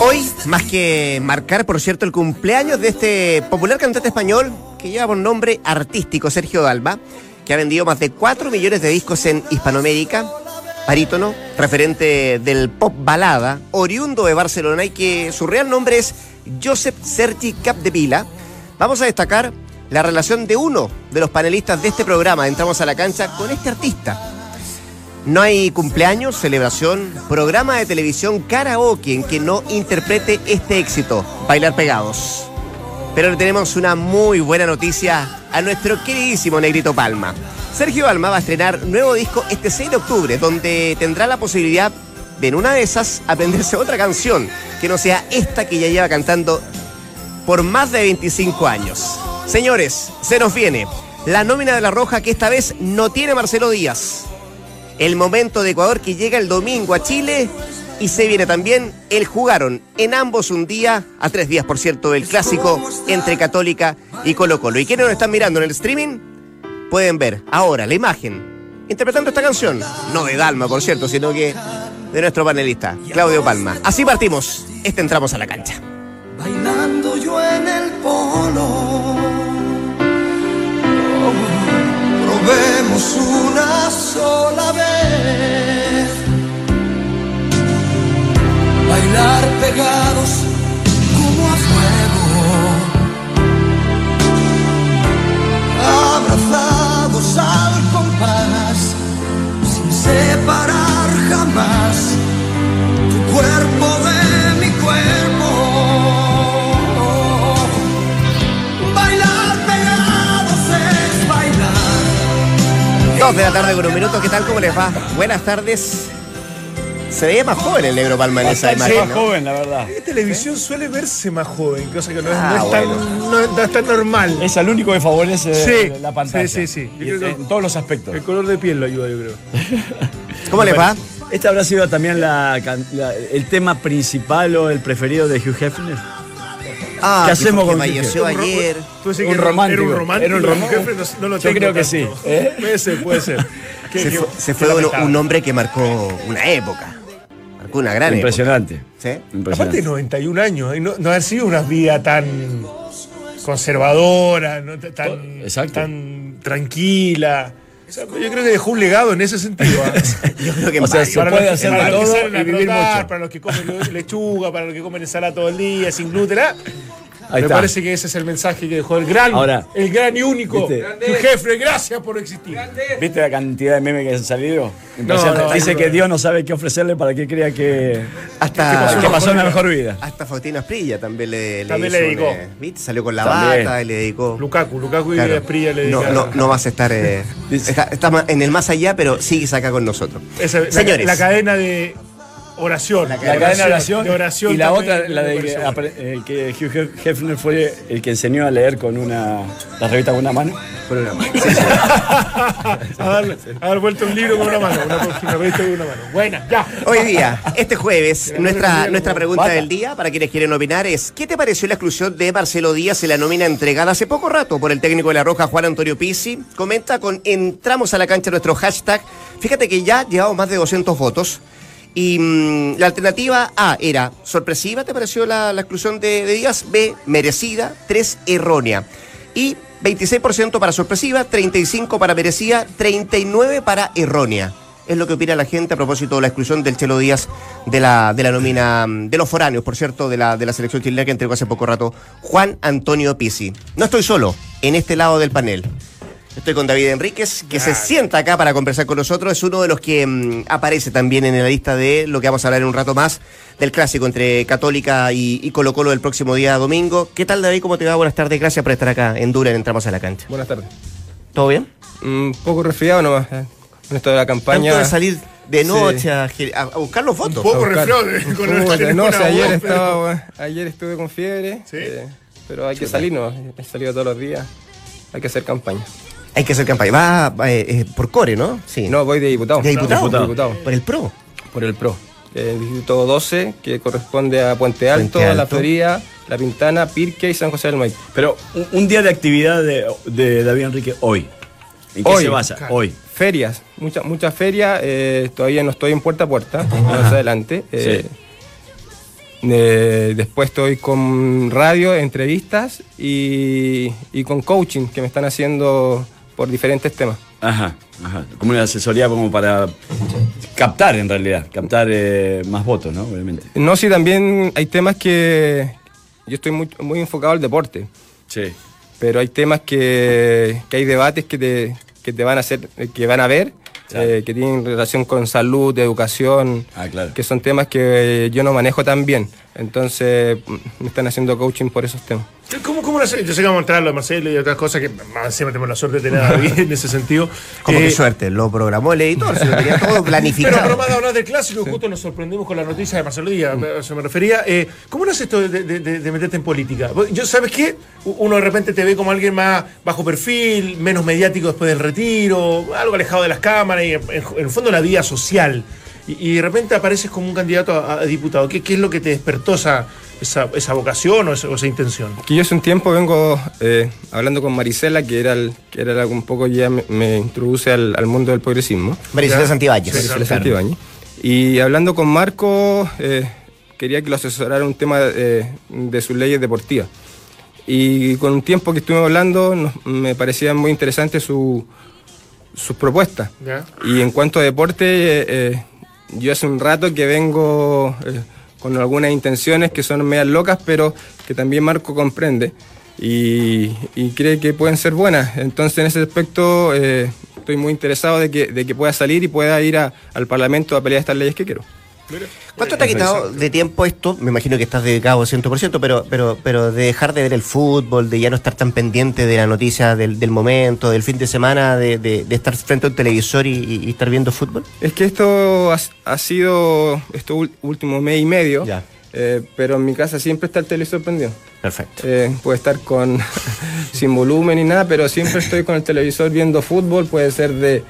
Hoy, más que marcar, por cierto, el cumpleaños de este popular cantante español que lleva por nombre artístico Sergio Dalma, que ha vendido más de 4 millones de discos en Hispanoamérica, barítono, referente del pop balada, oriundo de Barcelona y que su real nombre es Josep Sergi Capdevila, vamos a destacar la relación de uno de los panelistas de este programa, Entramos a la cancha, con este artista. No hay cumpleaños, celebración, programa de televisión karaoke en que no interprete este éxito, Bailar Pegados. Pero le tenemos una muy buena noticia a nuestro queridísimo Negrito Palma. Sergio Palma va a estrenar nuevo disco este 6 de octubre, donde tendrá la posibilidad de en una de esas aprenderse otra canción que no sea esta que ya lleva cantando por más de 25 años. Señores, se nos viene la nómina de la Roja que esta vez no tiene Marcelo Díaz. El momento de Ecuador que llega el domingo a Chile y se viene también el jugaron en ambos un día, a tres días por cierto, el clásico entre Católica y Colo Colo. Y quienes nos están mirando en el streaming pueden ver ahora la imagen interpretando esta canción, no de Dalma por cierto, sino que de nuestro panelista, Claudio Palma. Así partimos, este entramos a la cancha. Bailando yo en el polo. Una sola vez. Bailar pegados como a fuego. Abrazados al compás, sin separar 2 de la tarde con un minuto. ¿Qué tal? ¿Cómo les va? Buenas tardes. Se veía más joven el Negro Palma en esa imagen. Se más joven, la verdad. En televisión suele verse más joven, cosa que no, es, Ah, no es tan, no no es tan normal. Es al único que favorece Sí, la pantalla. sí, sí, sí. Y que- en todos los aspectos. El color de piel lo ayuda, yo creo. ¿Cómo les va? Esta habrá sido también la la- el tema principal o el preferido de Hugh Hefner. Ah, ¿Qué hacemos con falleció ayer? Tú Un que era romántico. Era un romántico. Era un romántico. jefe, no, no lo Yo creo que tanto. sí, ¿eh? Puede ser, puede ser. Se fue, se fue un, un hombre que marcó una época. Marcó una gran Impresionante. época. ¿Sí? Aparte Impresionante. de 91 años, no, no haber sido una vida tan conservadora, no tan, tan tranquila. O sea, yo creo que dejó un legado en ese sentido. ¿ah? Yo creo que O sea, varios. se puede los que- hacer de para los que todo salen a y vivir trotar, mucho. Para los que comen le- lechuga, para los que comen ensalada todo el día, sin gluten. ¿ah? Ahí Me está. parece que ese es el mensaje que dejó el gran, Ahora, el gran y único Hefner. Gracias por existir. ¿Viste la cantidad de memes que han salido? No, Dice no. que Dios no sabe qué ofrecerle para que crea que, Hasta, que pasó una mejor vida. hasta Faustino Asprilla también le, También hizo le dedicó. eh, ¿viste? Salió con la También. bata y le dedicó. Lukaku, Lukaku y Claro. Esprilla le no, dedicaron. no, no vas a estar. eh, está, en el más allá, pero sigues acá con nosotros. Esa- la, Señores. la cadena de oración. La cadena de oración, de oración y la otra, la de que, eh, Hugh Hef- Hefner fue el que enseñó a leer con una la revista con una mano. a, darle- a dar vuelta un libro con una mano, una, una revista con una mano. Buena, ya. Hoy día, este jueves, nuestra, nuestra pregunta Bata. del día, para quienes quieren opinar, es ¿qué te pareció la exclusión de Marcelo Díaz en la nómina entregada hace poco rato por el técnico de la Roja, Juan Antonio Pizzi? Comenta con entramos a la cancha nuestro hashtag. Fíjate que ya llevamos más de 200 votos. Y mm, la alternativa A era sorpresiva, ¿te pareció la, exclusión de, de Díaz? B, merecida. 3, errónea. Y 26% para sorpresiva, 35% para merecida, 39% para errónea. Es lo que opina la gente a propósito de la exclusión del Chelo Díaz de la, de la nómina mm, de los foráneos, por cierto, de la, de la selección chilena que entregó hace poco rato Juan Antonio Pizzi. No estoy solo en este lado del panel. Estoy con David Enríquez, que se sienta acá para conversar con nosotros. Es uno de los que mm, aparece también en la lista de lo que vamos a hablar en un rato más, del clásico entre Católica y, y Colo Colo el próximo día domingo. ¿Qué tal, David? ¿Cómo te va? Buenas tardes. Gracias por estar acá en Dura en Entramos a la Cancha. Buenas tardes. ¿Todo bien? Un poco resfriado nomás eh, con esto de la campaña. Tanto de salir de noche a, a- a buscar los votos. Un poco resfriado con No, o sea, ayer, voz, pero- estaba, ayer estuve con fiebre, Sí. eh, pero hay que salir, ¿no? He salido todos los días, hay que hacer campaña. Hay que hacer campaña. Va eh, eh, por Core, ¿no? Sí. No, voy de diputado. ¿De diputado? Diputado. Por el PRO. Por el PRO. El distrito 12, que corresponde a Puente Alto, Puente La. Florida, La Pintana, Pirque y San José del Maipo. Pero un, un día de actividad de, de David Enrique hoy. ¿En qué Hoy. se basa? Hoy. Ferias, muchas muchas ferias, eh, todavía no estoy en puerta a puerta, más adelante. eh, Eh, después estoy con radio, entrevistas y, y con coaching que me están haciendo por diferentes temas. Ajá, ajá. Como una asesoría como para captar en realidad, captar eh, más votos, ¿no? Obviamente. No, sí, también hay temas que yo estoy muy, muy enfocado al deporte, Sí. pero hay temas que, que hay debates que te, que te van a hacer, que van a ver, Claro. eh, que tienen relación con salud, educación, Ah, claro. que son temas que yo no manejo tan bien. Entonces mm, me están haciendo coaching por esos temas. ¿Cómo, cómo lo hace? Yo sé que vamos a entrar a lo de Marcelo y otras cosas que más encima tenemos la suerte de tener a David en ese sentido. Como Eh, que suerte, lo programó el editor, se lo tenía todo Pero, planificado. pero más de hablar del clásico, justo nos sorprendimos con la noticia de Marcelo Díaz, a eso me refería. Eh, ¿Cómo nace esto de, de- de- de meterte en política? Yo, ¿sabes qué? Uno de repente te ve como alguien más bajo perfil, menos mediático después del retiro, algo alejado de las cámaras y en, en- en el fondo la vida social. Y, y de repente apareces como un candidato a, a diputado. ¿Qué, qué es lo que te despertó esa, esa, esa vocación o esa, o esa intención? Que yo hace un tiempo vengo eh, hablando con Marisela, que era, el, que era la que un poco ya me, me introduce al, al mundo del progresismo. Marisela. Santibáñez. Sí, Marisela. Santibáñez. Y hablando con Marco, eh, quería que lo asesorara un tema eh, de sus leyes deportivas. Y con un tiempo que estuvimos hablando, nos- me parecían muy interesantes su- sus propuestas. Y en cuanto a deporte, eh, eh, yo hace un rato que vengo eh, con algunas intenciones que son medias locas, pero que también Marco comprende y, cree que pueden ser buenas. Entonces, en ese aspecto, eh, estoy muy interesado de que, pueda salir y pueda ir al Parlamento a pelear estas leyes que quiero. ¿Cuánto te ha quitado de tiempo esto? Me imagino que estás dedicado 100%, pero, pero, pero de dejar de ver el fútbol, de ya no estar tan pendiente de la noticia del, del momento, del fin de semana, de, de- de estar frente a un televisor y, estar viendo fútbol. Es que esto ha, ha sido estos últimos mes y medio, Ya. eh, pero en mi casa siempre está el televisor prendido. Perfecto. Eh, puede estar con sin volumen ni nada, pero siempre estoy con el televisor viendo fútbol, puede ser de,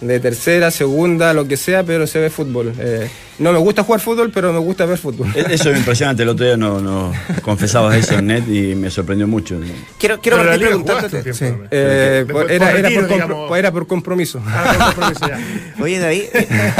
de tercera, segunda, lo que sea, pero se ve fútbol. Eh, no me gusta jugar fútbol, pero me gusta ver fútbol. E- Eso es impresionante. El otro día no, no confesabas eso en net y me sorprendió mucho. Quiero, quiero partir preguntándote. sí. Eh, era, por era retiro, por compro- digamos. era por compromiso. Ah, compromiso. Oye, David, eh,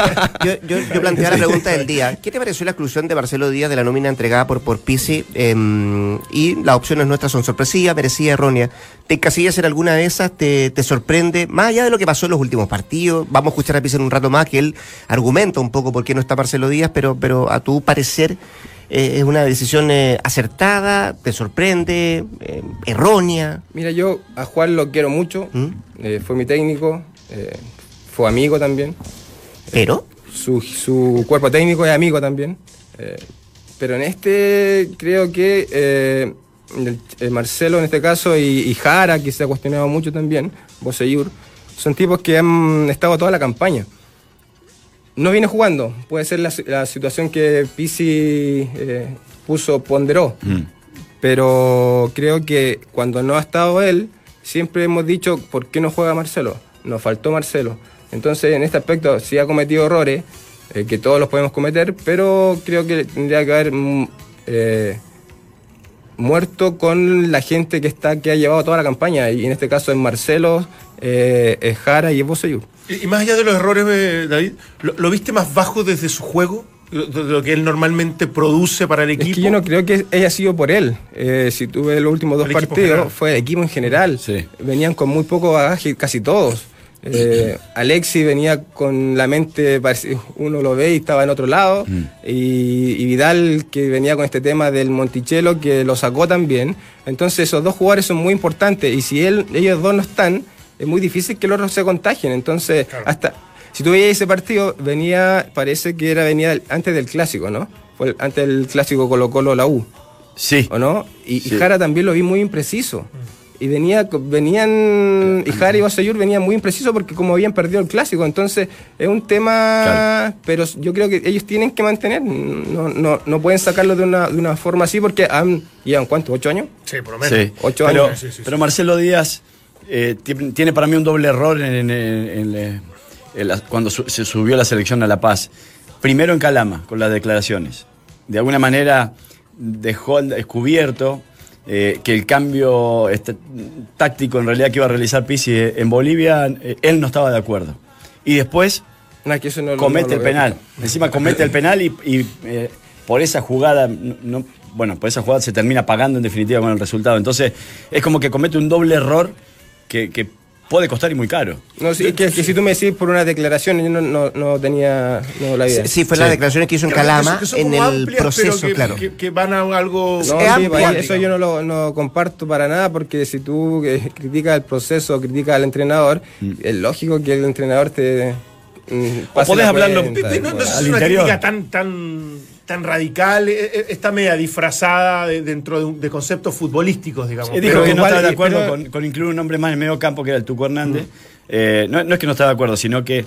yo, yo, yo planteaba la pregunta del día. ¿Qué te pareció la exclusión de Marcelo Díaz de la nómina entregada por, por Pisi? Em, y las opciones nuestras son sorpresivas, merecidas, erróneas. ¿Te encasillas en alguna de esas? ¿Te, ¿Te sorprende? Más allá de lo que pasó en los últimos partidos, vamos a escuchar a Pisi en un rato más, que él argumenta un poco por qué no está Marcelo Díaz, pero, pero a tu parecer eh, es una decisión eh, acertada, te sorprende, eh, errónea. Mira, yo a Juan lo quiero mucho, ¿Mm? fue mi técnico, fue amigo también. Pero, su, su cuerpo técnico es amigo también. pero en este creo que el- el Marcelo en este caso y, y Jara, que se ha cuestionado mucho también, Boseyur, son tipos que han estado toda la campaña. No viene jugando, puede ser la, si- la situación que Pisi eh, puso, ponderó. Mm. Pero creo que cuando no ha estado él, siempre hemos dicho, ¿por qué no juega Marcelo? Nos faltó Marcelo. Entonces, en este aspecto, sí ha cometido errores, eh, que todos los podemos cometer, pero creo que tendría que haber mm, eh, muerto con la gente que está que ha llevado toda la campaña. Y en este caso es Marcelo, es Jara y es Boseyur. Y, y más allá de los errores, eh, David, ¿lo, lo viste más bajo desde su juego? Lo- De lo que él normalmente produce para el equipo. Es que yo no creo que haya sido por él. Eh, si tuve los últimos dos El partidos, general. fue el equipo en general. Sí. Venían con muy poco bagaje, casi todos. Eh, Alexi venía con la mente, uno lo ve y estaba en otro lado. Y, y Vidal, que venía con este tema del Monticello, que lo sacó también. Entonces, esos dos jugadores son muy importantes. Y si él, ellos dos no están, es muy difícil que los otros se contagien. Entonces, hasta. Si tú veías ese partido, venía, parece que era venía antes del clásico, ¿no? Fue antes del clásico Colo Colo la U, Sí. ¿o no? Y. Jara también lo vi muy impreciso. Y venía, venían, y Jara y Boseyur venían muy imprecisos porque como habían perdido el clásico, entonces es un tema, Claro. pero yo creo que ellos tienen que mantener, no, no, no pueden sacarlo de una, de una forma así porque han, llevan cuánto, ocho años. Sí, por lo menos. Sí. Ocho pero, años. Sí, sí, sí. pero Marcelo Díaz eh, ti- tiene para mí un doble error en, la- cuando su- se subió la selección a La Paz. Primero en Calama, con las declaraciones. De alguna manera dejó descubierto eh, que el cambio este, táctico en realidad que iba a realizar Pizzi eh, en Bolivia, eh, él no estaba de acuerdo. Y después No, es que eso no- no comete el penal. Encima comete el penal y, y, eh, por esa jugada, no, no- bueno, por esa jugada se termina pagando en definitiva con el resultado. Entonces, es como que comete un doble error que, que puede costar y muy caro. No, sí, que, que si tú me decís por una declaración, yo no, no, no tenía no la idea. Sí, sí, fue Sí. las declaraciones que hizo en Calama Que son en el amplias, pero proceso, que, claro. Que, que van a algo. No, Es sí, amplia, pues, eso yo no lo no comparto para nada, porque si tú eh, criticas el proceso, criticas al entrenador, es lógico que el entrenador te. mm, pase podés la hablarlo- cuenta, Pe- pe- No, no es Al una interior. crítica tan, tan, tan radical, eh, eh, está media disfrazada de- dentro de, un- de conceptos futbolísticos, digamos. Sí, dijo Pero que no estaba de acuerdo con, con incluir un nombre más en el medio campo que era el Tuco Hernández. Eh, no, no es que no estaba de acuerdo, sino que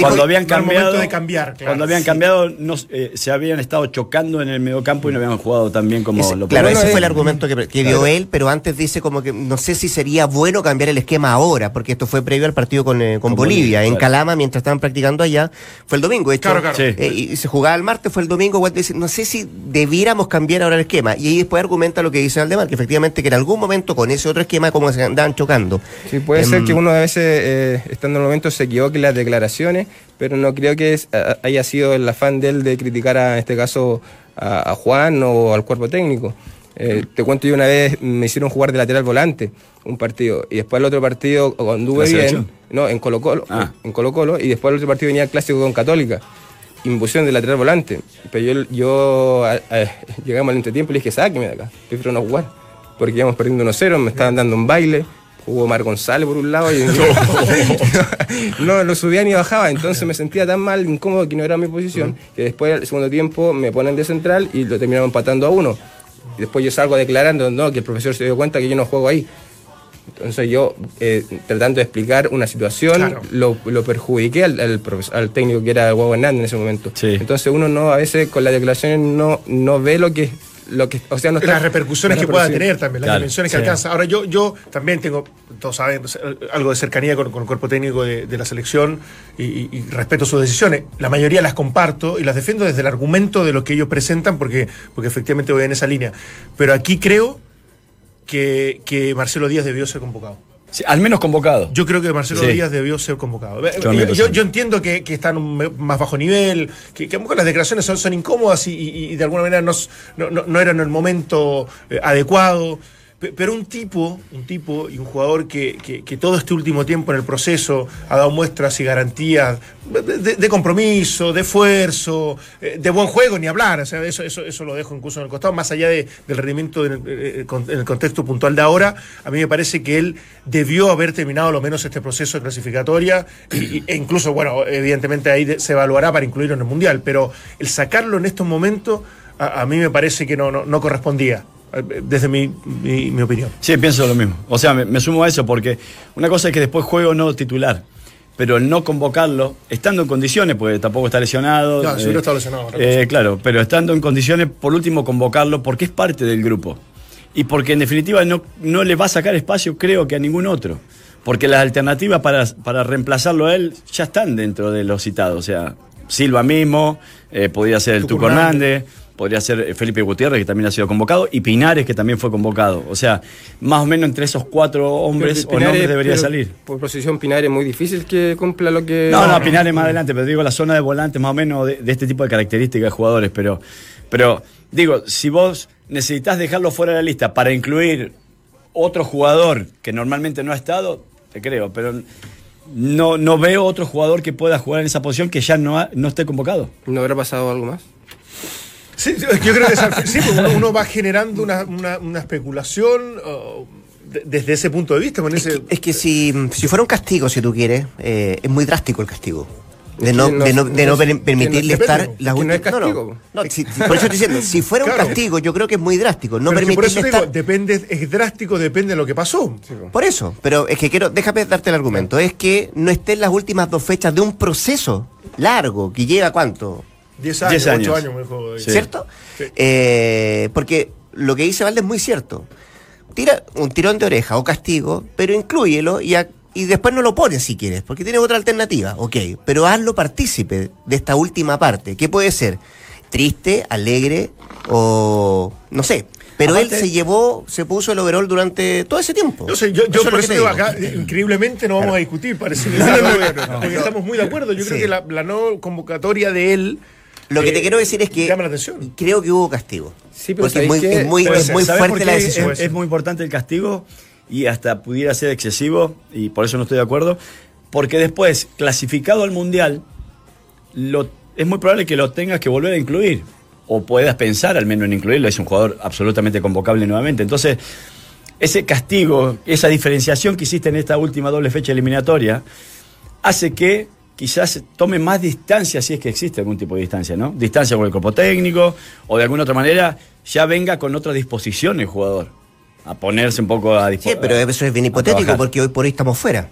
cuando habían cambiado. de cambiar, claro. cuando habían Sí. cambiado, no, eh, se habían estado chocando en el medio campo y no habían jugado tan bien como Ese- lo claro, ese fue el argumento que, que dio él, pero antes dice como que no sé si sería bueno cambiar el esquema ahora, porque esto fue previo al partido con, eh, con Con Bolivia. Bolivia, en claro. Calama, mientras estaban practicando allá, fue el domingo. De hecho, Claro, claro. Sí. eh, y se jugaba el martes, fue el domingo. Walter dice, no sé si debiéramos cambiar ahora el esquema. Y ahí después argumenta lo que dice Aldemar, que efectivamente que en algún momento con ese otro esquema, como se andaban chocando. Sí, puede Em, ser que uno a veces, eh, estando en el momento, se equivoque en las declaraciones, pero no creo que es- haya sido el afán de él de criticar, a, en este caso, a, a Juan o al cuerpo técnico. Eh, te cuento, yo una vez me hicieron jugar de lateral volante un partido, y después el otro partido anduve ¿La bien, no, en Colo Colo, Ah. en Colo Colo, y después el otro partido venía el clásico con Católica. Y me pusieron de lateral volante. Pero yo, yo a- a- llegamos al entretiempo y le dije, sáqueme de acá, prefiero no jugar. Porque íbamos perdiendo 1-0, me estaban dando un baile. Jugó Mar González por un lado y no, no subía ni bajaba. Entonces me sentía tan mal, incómodo, que no era mi posición, que después al segundo tiempo me ponen de central y lo terminaron empatando a uno. Y después yo salgo declarando no, que el profesor se dio cuenta que yo no juego ahí. Entonces yo, eh, tratando de explicar una situación, Claro. lo, lo perjudiqué al, al técnico que era Hugo Hernández en ese momento. Sí. Entonces uno no, a veces con las declaraciones no, no ve lo que, lo que, o sea, no está- las repercusiones que pueda tener también, las Claro, dimensiones que sí. alcanza. Ahora, yo, yo también tengo, todos saben, algo de cercanía con, con el cuerpo técnico de, de la selección y, y- y respeto sus decisiones. La mayoría las comparto y las defiendo desde el argumento de lo que ellos presentan, porque, porque efectivamente voy en esa línea. Pero aquí creo que, que Marcelo Díaz debió ser convocado. Sí, al menos convocado. Yo creo que Marcelo Sí. Díaz debió ser convocado. Yo Yo, también yo- pensé. yo entiendo que, que está en un me- más bajo nivel, que, que a lo mejor las declaraciones son, son incómodas y, y- y de alguna manera no, no, no- eran el momento eh, adecuado. Pe- Pero un tipo, un tipo y un jugador que, que- todo este último tiempo en el proceso ha dado muestras y garantías de, compromiso, de esfuerzo, eh, de buen juego, ni hablar. O sea, eso, eso, eso lo dejo incluso en el costado, más allá de- del rendimiento en el, eh, con- en el contexto puntual de ahora. A mí me parece que él debió haber terminado lo menos este proceso de clasificatoria y- e incluso, bueno, evidentemente ahí se evaluará para incluirlo en el Mundial, pero el sacarlo en estos momentos a, mí me parece que no, no, correspondía, eh, desde mi, mi- mi opinión. Sí, pienso lo mismo. O sea, me, me sumo a eso porque una cosa es que después juego no titular, pero el no convocarlo, estando en condiciones, porque tampoco está lesionado. No, si hubiera estado lesionado, eh, claro, pero estando en condiciones, por último, convocarlo porque es parte del grupo. Y porque en definitiva no, no le va a sacar espacio, creo que a ningún otro. Porque las alternativas para, para reemplazarlo a él ya están dentro de los citados. O sea, Silva mismo, eh, podría ser el Tuco Hernández. Hernández, podría ser eh, Felipe Gutiérrez, que también ha sido convocado, y Pinares, que también fue convocado. O sea, más o menos entre esos cuatro hombres Pero o Pinares- nombres debería salir. Por posición Pinares es muy difícil que cumpla lo que. No, no, Pinares más adelante, pero digo la zona de volantes más o menos de, de este tipo de características de jugadores. Pero, pero digo, si vos necesitas dejarlo fuera de la lista para incluir otro jugador que normalmente no ha estado, te creo, pero no, no veo otro jugador que pueda jugar en esa posición que ya no, ha- no esté convocado. ¿No habrá pasado algo más? Sí, yo creo que es sí, porque uno, va generando una, una- una especulación oh, de- desde ese punto de vista. Es que, es que si, si fuera un castigo, si tú quieres, eh, es muy drástico el castigo. De Es no, no- de no, de no no- no- permitirle depende, estar es las que no es últimas- castigo. No, si- por eso estoy diciendo, si fuera Claro. un castigo, yo creo que es muy drástico. No es que por permitirle eso te digo, estar. depende, es drástico, depende de lo que pasó. Por eso, pero es que quiero, déjame darte el argumento, es que no esté en las últimas dos fechas de un proceso largo, que lleva cuánto, 10 años, 10 8 años. años, me dijo. Sí. ¿cierto? Sí. Eh, porque lo que dice Valde es muy cierto. Tira un tirón de oreja o castigo, pero inclúyelo y, a- y después no lo pones si quieres, porque tienes otra alternativa, ok, pero hazlo partícipe de esta última parte, que puede ser triste, alegre o no sé. Pero Aparte- él se llevó, se puso el overall durante todo ese tiempo. Yo sé, yo, yo por eso digo, acá, increíblemente no vamos a discutir, parece que porque estamos muy de acuerdo. Yo creo que la, la no convocatoria de él Lo que eh, te quiero decir es que Llama la atención. creo que hubo castigo. Sí, pero Porque es ¿sabéis muy, qué? es muy, Pero es muy ¿sabes por fuerte la es- decisión. Es, muy importante el castigo y hasta pudiera ser excesivo, y por eso no estoy de acuerdo, porque después, clasificado al Mundial, lo, es muy probable que lo tengas que volver a incluir, o puedas pensar al menos en incluirlo, es un jugador absolutamente convocable nuevamente. Entonces, ese castigo, esa diferenciación que hiciste en esta última doble fecha eliminatoria, hace que quizás tome más distancia, si es que existe algún tipo de distancia, ¿no? Distancia con el cuerpo técnico, o de alguna otra manera ya venga con otra disposición el jugador, a ponerse un poco a Sí, disposición. pero eso es bien hipotético porque hoy por hoy estamos fuera.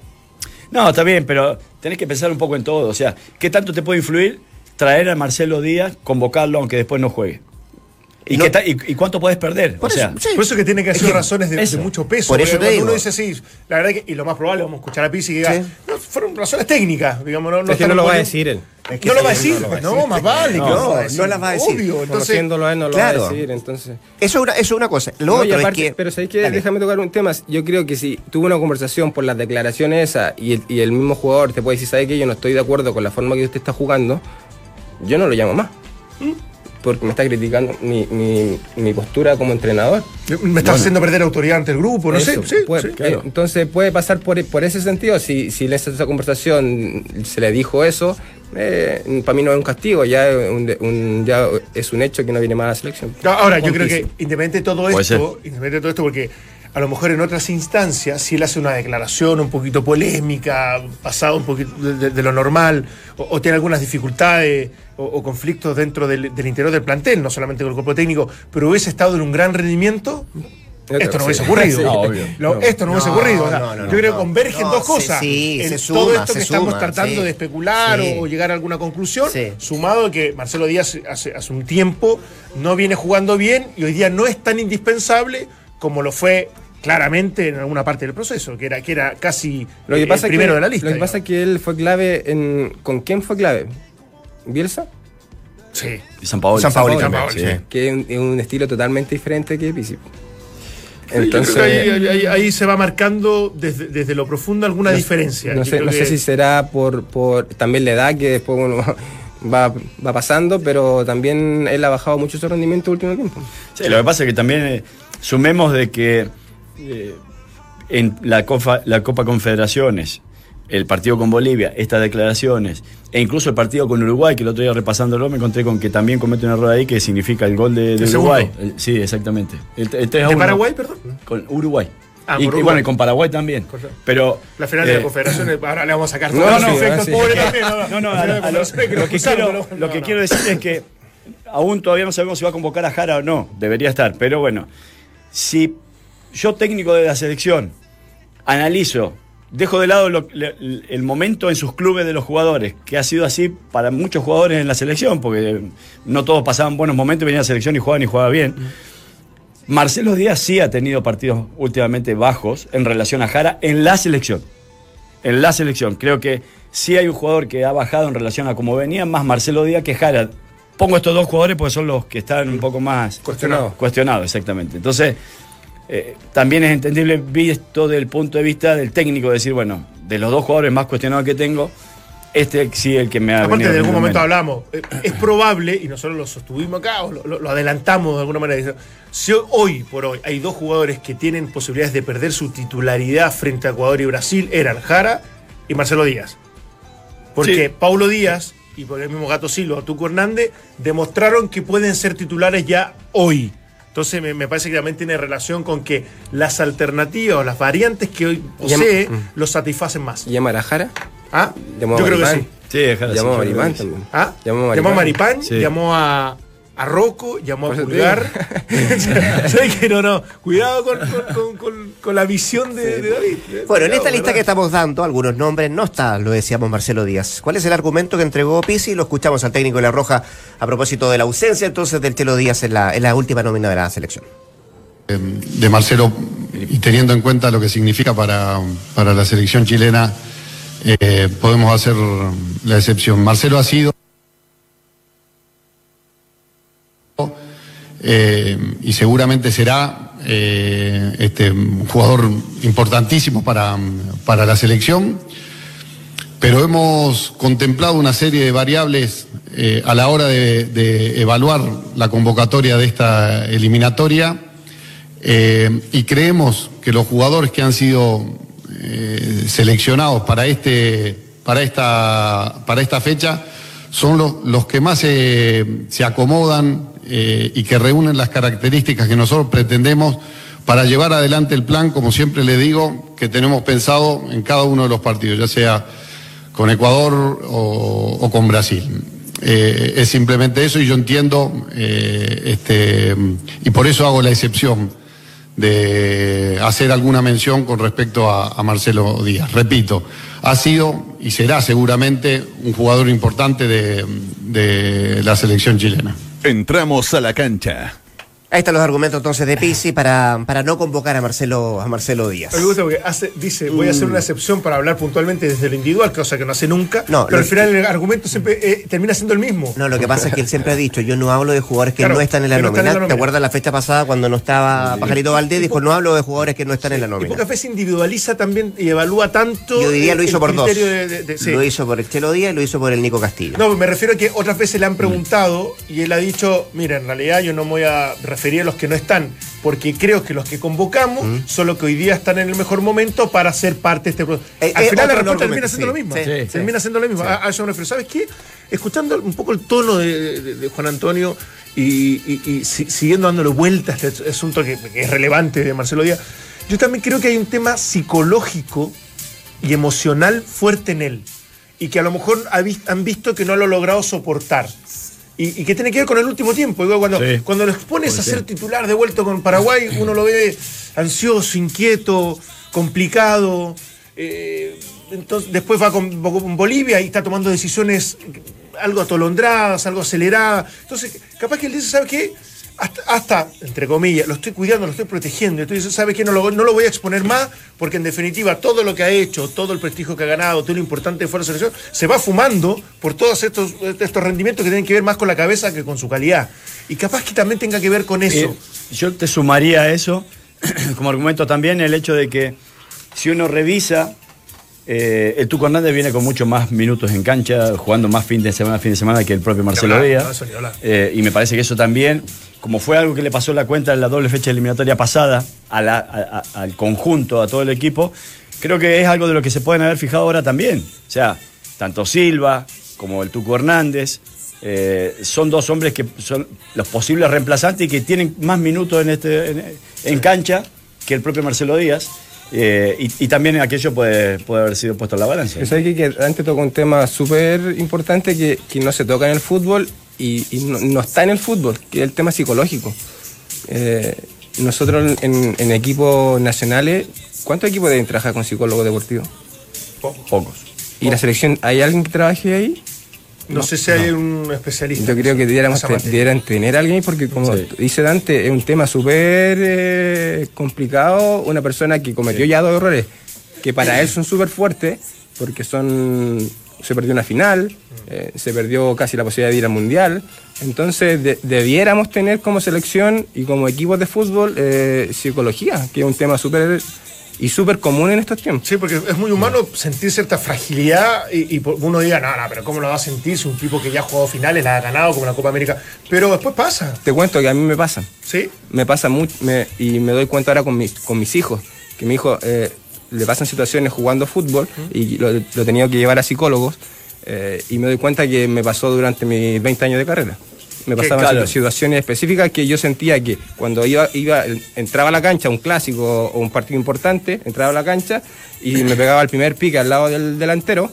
No, está bien, pero tenés que pensar un poco en todo. O sea, ¿qué tanto te puede influir traer a Marcelo Díaz, convocarlo aunque después no juegue? ¿Y, No- ta- y- y cuánto puedes perder? Por o sea, eso, sí. Por eso que tiene que Es ser que razones de, de mucho peso. Por eso te digo. uno dice sí, la verdad que, y lo más probable, vamos a escuchar a Pizzi que diga, Sí. no, fueron razones técnicas, digamos, no, no Es que no lo va a decir él. Es que No lo va a decir, no lo va a no, más vale, No, que lo va a no decir. las va a decir. Obvio, entonces, a él no lo claro. va a decir, entonces... Eso es una, eso es una cosa. Lo No, otro y aparte, es que. pero ¿sabéis qué? Dale. Déjame tocar un tema. Yo creo que si tuvo una conversación por las declaraciones esas y el, y el mismo jugador te puede decir, ¿sabes qué? Yo no estoy de acuerdo con la forma que usted está jugando, yo no lo llamo más. Porque me está criticando mi, mi- mi postura como entrenador. me está haciendo perder autoridad ante el grupo, no Eso, sé. Sí, puede- sí. eh, Entonces puede pasar por, por ese sentido. Si, si en esa, esa conversación se le dijo eso, eh, para mí no es un castigo, ya, un, un- ya es un hecho que no viene más a la selección. Ahora, yo creo que independiente de todo esto, independiente de todo esto, porque a lo mejor en otras instancias, si él hace una declaración un poquito polémica, pasado un poquito de, lo normal, o, o tiene algunas dificultades o, o conflictos dentro del, del interior del plantel, no solamente con el cuerpo técnico, pero hubiese estado en un gran rendimiento. Esto no hubiese ocurrido. Sí. No, Esto no, hubiese ocurrido. Sea, no, yo creo que convergen dos cosas. sí, todo esto que estamos tratando de especular o, o llegar a alguna conclusión, sumado a que Marcelo Díaz hace, hace un tiempo no viene jugando bien y hoy día no es tan indispensable como lo fue claramente en alguna parte del proceso, que era, que era casi Lo que pasa el primero que, de la lista. Lo que pasa es que él fue clave en. ¿Con quién fue clave? ¿Bielsa? Sí. y San Paolo. San Paolo San también, Paolo, sí. sí. Que es un, es un estilo totalmente diferente que Pizzi. Entonces, ahí, ahí- ahí se va marcando desde, desde lo profundo alguna no- diferencia. No sé, no sé si será por, por también la edad que después uno va, va pasando, pero también él ha bajado mucho su rendimiento último tiempo. Sí, lo que pasa es que también eh, sumemos de que eh, en la, Cofa- la Copa Confederaciones, el partido con Bolivia, estas declaraciones, e incluso el partido con Uruguay, que el otro día repasándolo me encontré con que también comete un error ahí que significa el gol de, de ¿El Uruguay. El- sí, exactamente. El, el 3 a ¿De 1. Paraguay, perdón? Con Uruguay. Ah, y, y bueno, y con Paraguay también. Correcto. Pero. La final de eh, la Confederación, ahora le vamos a sacar no, todos no, los efectos, sí. pobre también. No, no, a- a lo, que lo que excusarlo, quiero, lo que quiero decir es que aún todavía no sabemos si va a convocar a Jara o no. Debería estar. Pero bueno, si yo técnico de la selección analizo, dejo de lado lo- le- el momento en sus clubes de los jugadores, que ha sido así para muchos jugadores en la selección, porque no todos pasaban buenos momentos, venían a la selección y jugaban y jugaban bien. Marcelo Díaz sí ha tenido partidos últimamente bajos en relación a Jara en la selección. En la selección. Creo que sí hay un jugador que ha bajado en relación a cómo venía, más Marcelo Díaz que Jara. Pongo estos dos jugadores porque son los que están un poco más Cuestionado. cuestionados, exactamente. Entonces, eh, también es entendible visto desde el punto de vista del técnico, decir, bueno, de los dos jugadores más cuestionados que tengo, este sí el que me ha Aparte, venido de algún momento menos. hablamos, eh, es probable, y nosotros lo sostuvimos acá, o lo, adelantamos de alguna manera, si hoy por hoy hay dos jugadores que tienen posibilidades de perder su titularidad frente a Ecuador y Brasil, eran Jara y Marcelo Díaz. Porque Sí. Paulo Díaz y por el mismo Gato Silva Tuco Hernández demostraron que pueden ser titulares ya hoy. Entonces me, me parece que también tiene relación con que las alternativas o las variantes que hoy posee mm. los satisfacen más. ¿Llama a Jara? ¿Ah? Llamó a Yo creo que Maripán. sí. Sí, Llamó a Maripán también. ¿Ah? Llamó a Llamó a Maripán. Maripán, Sí. llamó a, a Rocco, llamó a te Pulgar. ¿Sabes que no, no? Cuidado con, con- con- la visión de, de David. Bueno, en esta lista que estamos dando, algunos nombres no está, lo decíamos Marcelo Díaz. ¿Cuál es el argumento que entregó Pizzi? Lo escuchamos al técnico de La Roja a propósito de la ausencia entonces del Chelo Díaz en la, en la última nómina de la selección. de Marcelo y teniendo en cuenta lo que significa para, para la selección chilena, eh, podemos hacer la excepción. Marcelo ha sido eh, y seguramente será eh, este, un jugador importantísimo para, para la selección, pero hemos contemplado una serie de variables eh, a la hora de, de evaluar la convocatoria de esta eliminatoria y creemos que los jugadores que han sido seleccionados para, este, para, esta, para esta fecha son los, los que más se, se acomodan eh, y que reúnen las características que nosotros pretendemos para llevar adelante el plan, como siempre le digo, que tenemos pensado en cada uno de los partidos, ya sea con Ecuador o, con Brasil. Eh, es simplemente eso y yo entiendo, eh, este, y por eso hago la excepción de hacer alguna mención con respecto a, Marcelo Díaz. Repito, ha sido y será seguramente un jugador importante de la selección chilena. Entramos a la cancha. Ahí están los argumentos entonces de Pisi para, para no convocar a Marcelo, a Marcelo Díaz. Me gusta porque hace, dice, voy a hacer una excepción para hablar puntualmente desde lo individual, cosa que no hace nunca. No, pero al final el argumento siempre eh, termina siendo el mismo. No, lo que pasa es que él siempre ha dicho, yo no hablo de jugadores que Claro, no están en la están nómina. en la ¿Te acuerdas la fecha pasada cuando no estaba Pajarito Valdés? Dijo, no hablo de jugadores que no están en la Y nómina. pocas veces individualiza también y evalúa tanto. Yo diría lo hizo por dos. de- de- de- sí. Lo hizo por el Chelo Díaz y lo hizo por el Nico Castillo. No, me refiero a que otras veces le han preguntado y él ha dicho, mira, en realidad yo no me voy a referir a los que no están, porque creo que los que convocamos son los que hoy día están en el mejor momento para ser parte de este proceso. Eh, Al eh, final la respuesta termina siendo sí, lo mismo. sí, sí. termina siendo lo mismo. A, a eso me refiero. ¿Sabes qué? Escuchando un poco el tono de, de- de Juan Antonio y, y- y si- siguiendo dándole vueltas a este asunto que, que es relevante de Marcelo Díaz, yo también creo que hay un tema psicológico y emocional fuerte en él. Y que a lo mejor han visto que no lo ha logrado soportar. Y, y que tiene que ver con el último tiempo. Digo, Cuando, Sí. cuando lo expones a ser titular de vuelta con Paraguay, uno lo ve ansioso, inquieto, complicado. eh, entonces, después va con, con Bolivia y está tomando decisiones algo atolondradas, algo aceleradas. Entonces, capaz que él dice, ¿sabe qué? Hasta, hasta, entre comillas, lo estoy cuidando, lo estoy protegiendo. Entonces, ¿sabe qué? No lo, no lo voy a exponer más porque, en definitiva, todo lo que ha hecho, todo el prestigio que ha ganado, todo lo importante que fue la selección, se va fumando por todos estos, estos rendimientos que tienen que ver más con la cabeza que con su calidad. Y capaz que también tenga que ver con eso. Eh, yo te sumaría a eso como argumento también el hecho de que si uno revisa, eh, el Tuco Hernández viene con mucho más minutos en cancha, jugando más fin de semana, fin de semana que el propio Marcelo Díaz. eso. Eh, y me parece que eso también, como fue algo que le pasó la cuenta en la doble fecha eliminatoria pasada a la- a- a- al conjunto, a todo el equipo, creo que es algo de lo que se pueden haber fijado ahora también. O sea, tanto Silva como el Tuco Hernández. eh, son dos hombres que son los posibles reemplazantes y que tienen más minutos en, este, en, en cancha que el propio Marcelo Díaz. eh, y, y también aquello puede, puede haber sido puesto en la balanza. Pero ¿sabes qué? que antes tocó un tema súper importante que, que no se toca en el fútbol y, y no, no está en el fútbol, que es el tema psicológico. Eh, nosotros en, en equipos nacionales, ¿cuántos equipos deben trabajar con psicólogo deportivo? Pocos. ¿Y la selección, hay alguien que trabaje ahí? no, sé si hay un especialista. Yo creo que debiéramos debieran tener a alguien porque como Sí. dice Dante, es un tema súper eh, complicado, una persona que cometió ya dos errores, que para él son súper fuertes, porque son se perdió una final, eh, se perdió casi la posibilidad de ir al mundial, entonces de- debiéramos tener como selección y como equipos de fútbol eh, psicología, que es un tema súper y súper común en estos tiempos. Sí, porque es muy humano sentir cierta fragilidad y, y uno diga, no, no, pero ¿cómo lo va a sentir si un tipo que ya ha jugado finales, la ha ganado como la Copa América? Pero después pasa, Te cuento que a mí me pasa. ¿sí? me pasa mucho y me doy cuenta ahora con, mis con mis hijos, que mi hijo eh, le pasan situaciones jugando fútbol y lo, lo he tenido que llevar a psicólogos eh, y me doy cuenta que me pasó durante mis 20 años de carrera. Me pasaban claro. situaciones específicas que yo sentía que cuando iba, iba, entraba a la cancha, un clásico o un partido importante, entraba a la cancha y me pegaba el primer pique al lado del delantero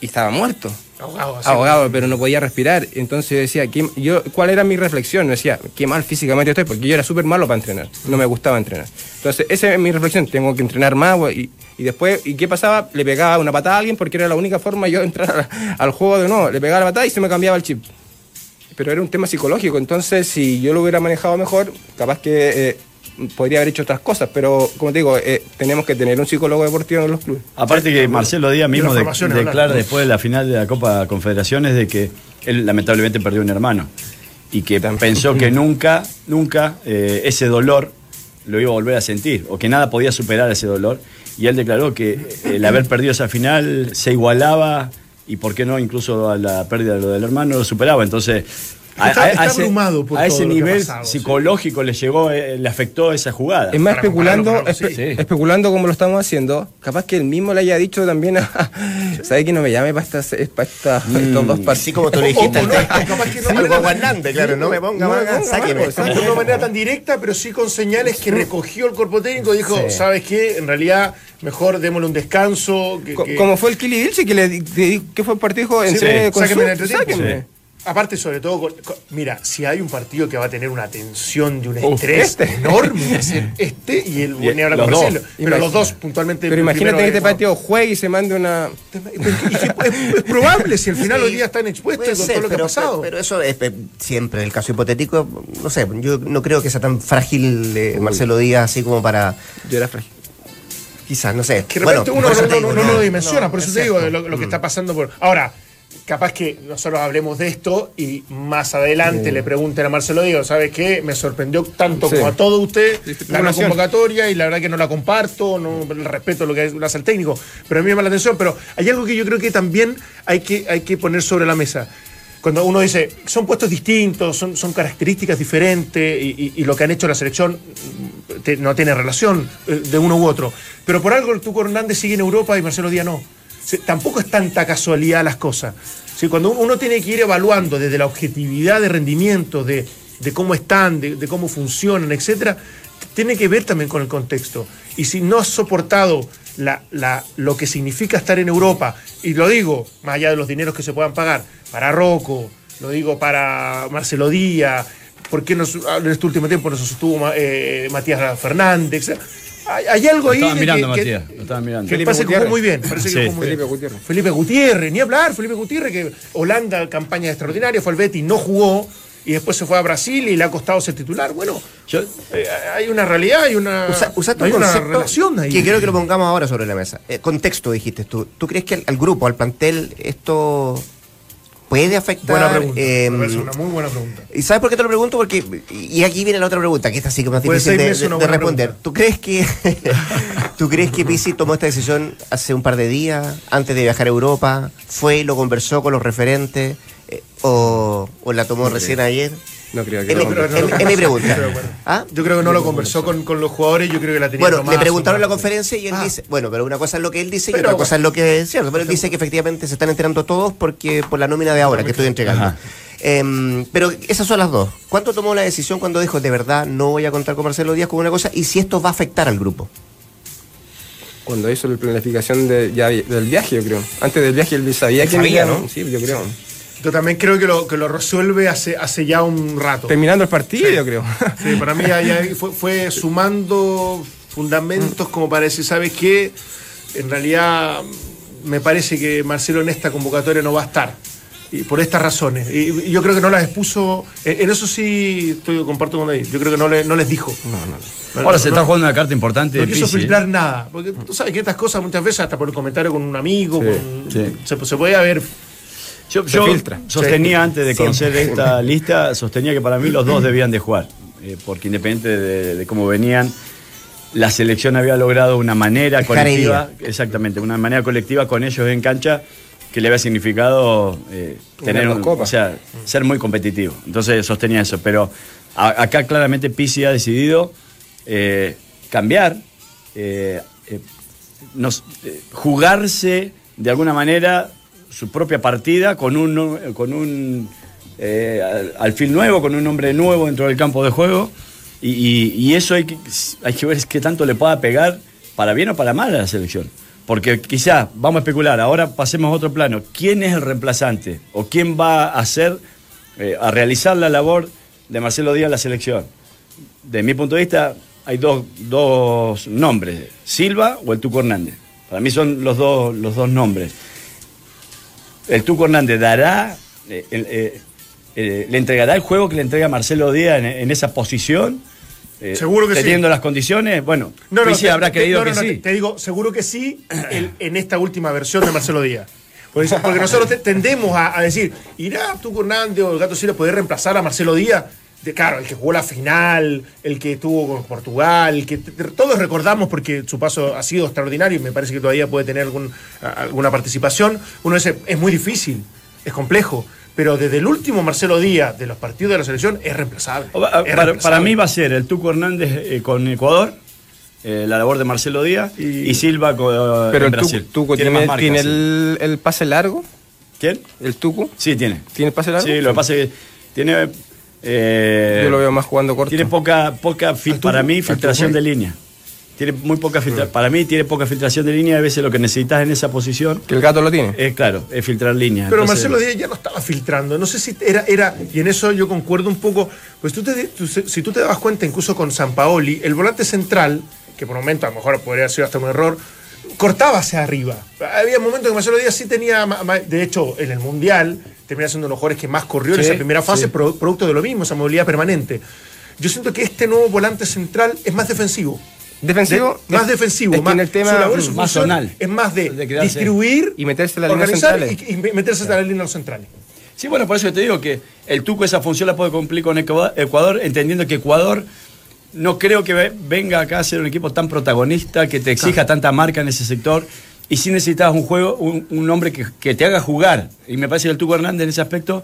y estaba muerto Ahogado, así. ahogado, pero no podía respirar. Entonces yo decía, ¿qué- yo, ¿cuál era mi reflexión? Decía, qué mal físicamente estoy, porque yo era súper malo para entrenar, no me gustaba entrenar. Entonces, esa es mi reflexión, tengo que entrenar más. Y, y después, ¿y qué pasaba? Le pegaba una patada a alguien porque era la única forma yo entrar al juego de nuevo. Le pegaba la patada y se me cambiaba el chip. Pero era un tema psicológico, entonces si yo lo hubiera manejado mejor, capaz que eh, podría haber hecho otras cosas, pero como te digo, eh, tenemos que tener un psicólogo deportivo en los clubes. Aparte que Marcelo Díaz mismo de declara después de la final de la Copa Confederaciones de que él lamentablemente perdió un hermano y que pensó que nunca, nunca eh, ese dolor lo iba a volver a sentir, o que nada podía superar ese dolor. Y él declaró que eh, el haber perdido esa final se igualaba y por qué no incluso a la pérdida de lo del hermano lo superaba. Entonces, a, Está- a- a está ese, abrumado por a todo ese lo que ha nivel pasado, sí. psicológico le llegó, eh, le afectó esa jugada. Es más, Para especulando, espe- sí. Sí. especulando como lo estamos haciendo, capaz que él mismo le haya dicho también a... ¿Sabe que no me llame para, estas, para estas- estos dos partidos? Así como tú le dijiste no, capaz que no, al pero- Guagua Hernández, claro, no me ponga no sáqueme. de una manera tan directa, pero sí con señales que recogió el cuerpo técnico. Dijo, ¿sabes qué? En realidad, mejor démosle un descanso. Que, Co- que- Como fue el Kili Vilche que le que fue el partido, dijo, sáqueme Aparte, sobre todo, con- con- mira, si hay un partido que va a tener una tensión y un Uf, estrés este. enorme, ser este y el Y ni hablar con. Marcelo. Pero los dos puntualmente. Pero imagínate que este es- partido juegue y se mande una... es, es probable si al final Sí, hoy día están expuestos con ser, todo lo que pero, ha pasado. Pero, pero eso es siempre el caso hipotético. No sé, yo no creo que sea tan frágil eh, Marcelo Díaz así como para. Yo era frágil. Quizás, no sé. que de repente Bueno, uno no, te no- digo, no no, lo dimensiona, no, por eso es te digo lo, lo que está pasando por. Ahora, capaz que nosotros hablemos de esto y más adelante le pregunten a Marcelo Díaz, ¿sabes qué? Me sorprendió tanto Sí. como a todos usted la no convocatoria y la verdad que no la comparto, no respeto lo que hace el técnico, pero a mí me llama la atención. Pero hay algo que yo creo que también hay que, hay que poner sobre la mesa. Cuando uno dice, son puestos distintos, son, son características diferentes y, y- y lo que han hecho la selección mm, te- no tiene relación eh, de uno u otro. Pero por algo el Tuco Hernández sigue en Europa y Marcelo Díaz no. Tampoco es tanta casualidad las cosas. Sí, cuando uno tiene que ir evaluando desde la objetividad de rendimiento, de, cómo están, de, cómo funcionan, etcétera, tiene que ver también con el contexto. Y si no has soportado lo que significa estar en Europa, y lo digo, más allá de los dineros que se puedan pagar, para Rocco, lo digo para Marcelo Díaz, ¿por qué nos- en este último tiempo nos sostuvo eh, Matías Fernández? Hay, hay algo Lo ahí. estaban de mirando, que, Matías, lo estaban mirando. que Felipe parece que jugó Gutiérrez. muy bien. Parece que Sí. jugó muy Felipe bien. Gutiérrez. Felipe Gutiérrez, ni hablar, Felipe Gutiérrez, que Holanda, campaña extraordinaria, fue al Betis, no jugó y después se fue a Brasil y le ha costado ser titular. Bueno, Yo- eh, hay una realidad, hay una, Usa, usaste hay un una relación ahí. que quiero que lo pongamos ahora sobre la mesa. Eh, contexto, dijiste tú. ¿Tú crees que al, al grupo, al plantel, esto puede afectar? Buena pregunta. eh, me parece una muy buena pregunta. ¿Y sabes por qué te lo pregunto? Porque, y aquí viene la otra pregunta, que esta sí que es más difícil de, responder. pregunta. ¿Tú crees que tú crees que Pisi tomó esta decisión hace un par de días, antes de viajar a Europa? ¿Fue y lo conversó con los referentes? eh, o, o la tomó recién ayer? No creo que Es lo mi- creo que no es- mi pregunta. ¿Ah? Yo creo que no lo conversó con, con los jugadores, yo creo que la tenía Bueno, le preguntaron en la conferencia y él Ah. dice, bueno, pero una cosa es lo que él dice y Pero- otra cosa es lo que es cierto, pero él dice que efectivamente se están enterando todos porque por la nómina de ahora que estoy entregando. Em, pero esas son las dos. ¿Cuánto tomó la decisión cuando dijo, de verdad, no voy a contar con Marcelo Díaz con una cosa y si esto va a afectar al grupo? Cuando hizo la planificación de, ya del viaje, yo creo. Antes del viaje él sabía que Sabía, ¿no? Sí, yo creo. Yo también creo que lo, que lo resuelve hace, hace ya un rato. Terminando el partido, yo creo. Sí, para mí ya- ya fue, fue sumando fundamentos como para decir, ¿sabes qué? En realidad me parece que Marcelo en esta convocatoria no va a estar. Y por estas razones. Y, y yo creo que no las expuso. En, en eso sí estoy comparto con David. Yo creo que no, le- no les dijo. No, Ahora no, se no- está jugando una carta importante No quiso Pizzi, ¿eh? filtrar nada. Porque tú sabes que estas cosas muchas veces, hasta por el comentario con un amigo, con- sí. Se, se puede haber. Yo, Se yo filtra. sostenía Sí. antes de conocer esta lista, sostenía que para mí los dos debían de jugar, eh, porque independiente de, de cómo venían, la selección había logrado una manera Dejar colectiva, exactamente, una manera colectiva con ellos en cancha que le había significado eh, tener, un- copas. o sea, ser muy competitivo. Entonces sostenía eso, pero a- acá claramente Pizzi ha decidido eh, cambiar, eh, eh, nos- eh, jugarse de alguna manera su propia partida con un, con un eh, al- alfil nuevo, con un hombre nuevo dentro del campo de juego. Y, eso hay que, hay que ver qué tanto le pueda pegar para bien o para mal a la selección. Porque quizá, vamos a especular, ahora pasemos a otro plano. ¿Quién es el reemplazante? ¿O quién va a hacer, eh, a realizar la labor de Marcelo Díaz en la selección? De mi punto de vista, hay dos, dos nombres, Silva o el Tuco Hernández. Para mí son los dos, los dos nombres. El Tuco Hernández dará, eh, eh, eh, le entregará el juego que le entrega Marcelo Díaz en, en esa posición. Seguro que sí. Teniendo las condiciones, bueno, Pizzi te- habrá te- creído no, no, que no, sí. Te, te digo, seguro que sí, el- en esta última versión de Marcelo Díaz. Porque, porque nosotros te- tendemos a, a decir, ¿irá Tuco Hernández o el Gato Silva poder reemplazar a Marcelo Díaz? De, claro, el que jugó la final, el que estuvo con Portugal, el que todos recordamos porque su paso ha sido extraordinario y me parece que todavía puede tener algún, alguna participación. Uno dice, es muy difícil, es complejo, pero desde el último Marcelo Díaz de los partidos de la selección es reemplazable. Es Para, reemplazable. para mí va a ser el Tuco Hernández eh, con Ecuador, eh, la labor de Marcelo Díaz y, Silva con, eh, Pero en el Brasil. Tuco Tiene tiene, más marca, tiene sí. el, el pase largo, ¿Quién? el Tuco. Sí, tiene. ¿Tiene el pase largo? Sí, lo que pasa es que tiene. Eh, Yo lo veo más jugando corto. Tiene poca, poca para mí, filtración de línea. Tiene muy poca filtración. Para mí tiene poca filtración de línea. A veces lo que necesitas en esa posición Que el gato lo tiene. es, claro, es filtrar línea. Pero Entonces, Marcelo Díaz ya no estaba filtrando. No sé si era, era, y en eso yo concuerdo un poco. Pues tú te, tú- si tú te das cuenta, incluso con San Paoli, el volante central, que por momento a lo mejor podría haber sido hasta un error, cortaba hacia arriba. Había momentos que Marcelo Díaz sí tenía, de hecho, en el Mundial, termina siendo uno de los jugadores que más corrió en Sí, esa primera fase, sí. pro- producto de lo mismo, esa movilidad permanente. Yo siento que este nuevo volante central es más defensivo. Defensivo. De- más es- defensivo, es que más, en el tema su labor su más función zonal. es más de, De distribuir y meterse en líneas organizar y, y meterse en la línea de los centrales. Sí, bueno, por eso te digo que el Tuco esa función la puede cumplir con Ecuador, entendiendo que Ecuador no creo que ve- venga acá a ser un equipo tan protagonista, que te exija tanta marca en ese sector. Y sí necesitas un juego, un, un hombre que, que te haga jugar. Y me parece que el Tuco Hernández en ese aspecto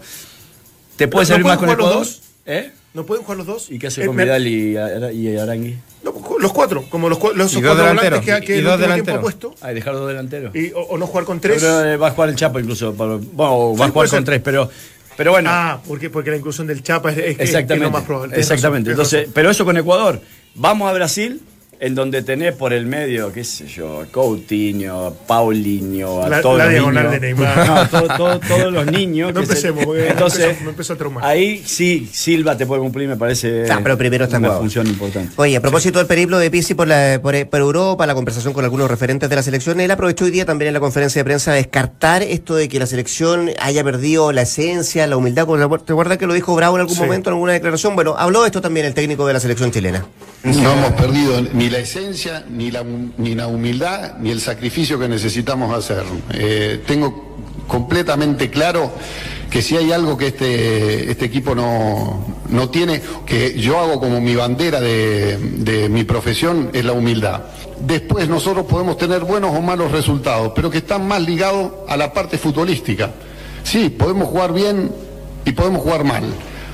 te puede ¿No servir más con pueden jugar Ecuador. los dos? ¿Eh? ¿No pueden jugar los dos? ¿Y qué hace Eh, con Vidal y, Ara- y Arangui? no, los cuatro, como los, los Y dos cuatro volantes delanteros, que, que y el dos delanteros. ha puesto. Ah, y dejar dos delanteros. Y- o, o no jugar con tres. Pero, eh, va a jugar el Chapo incluso. para- bueno, o va Sí, a jugar con ser. tres, pero, pero bueno. Ah, porque, porque la inclusión del Chapa es, es- es- lo más probable. Exactamente. Entonces, pero eso con Ecuador. Vamos a Brasil, en donde tenés por el medio, qué sé yo, a Coutinho, a Paulinho, a La- todos la los diagonal niños. de Neymar. No, todo- todo- todos los niños. No que se- empecemos, me Entonces, empezó- me empezó a traumar. ahí sí, Silva te puede cumplir, me parece pero primero está una función importante. Oye, a propósito del periplo de Pizzi por, la, por, por Europa, la conversación con algunos referentes de la selección, él aprovechó hoy día también en la conferencia de prensa a descartar esto de que la selección haya perdido la esencia, la humildad. ¿Te acuerdas que lo dijo Bravo en algún Sí. momento en alguna declaración? Bueno, habló de esto también el técnico de la selección chilena. No hemos perdido ni esencia, ni la, hum- ni la humildad, ni el sacrificio que necesitamos hacer. Eh, tengo completamente claro que si hay algo que este, este equipo no, tiene, que yo hago como mi bandera de, mi profesión, es la humildad. Después nosotros podemos tener buenos o malos resultados, pero que están más ligados a la parte futbolística. Sí, podemos jugar bien y podemos jugar mal.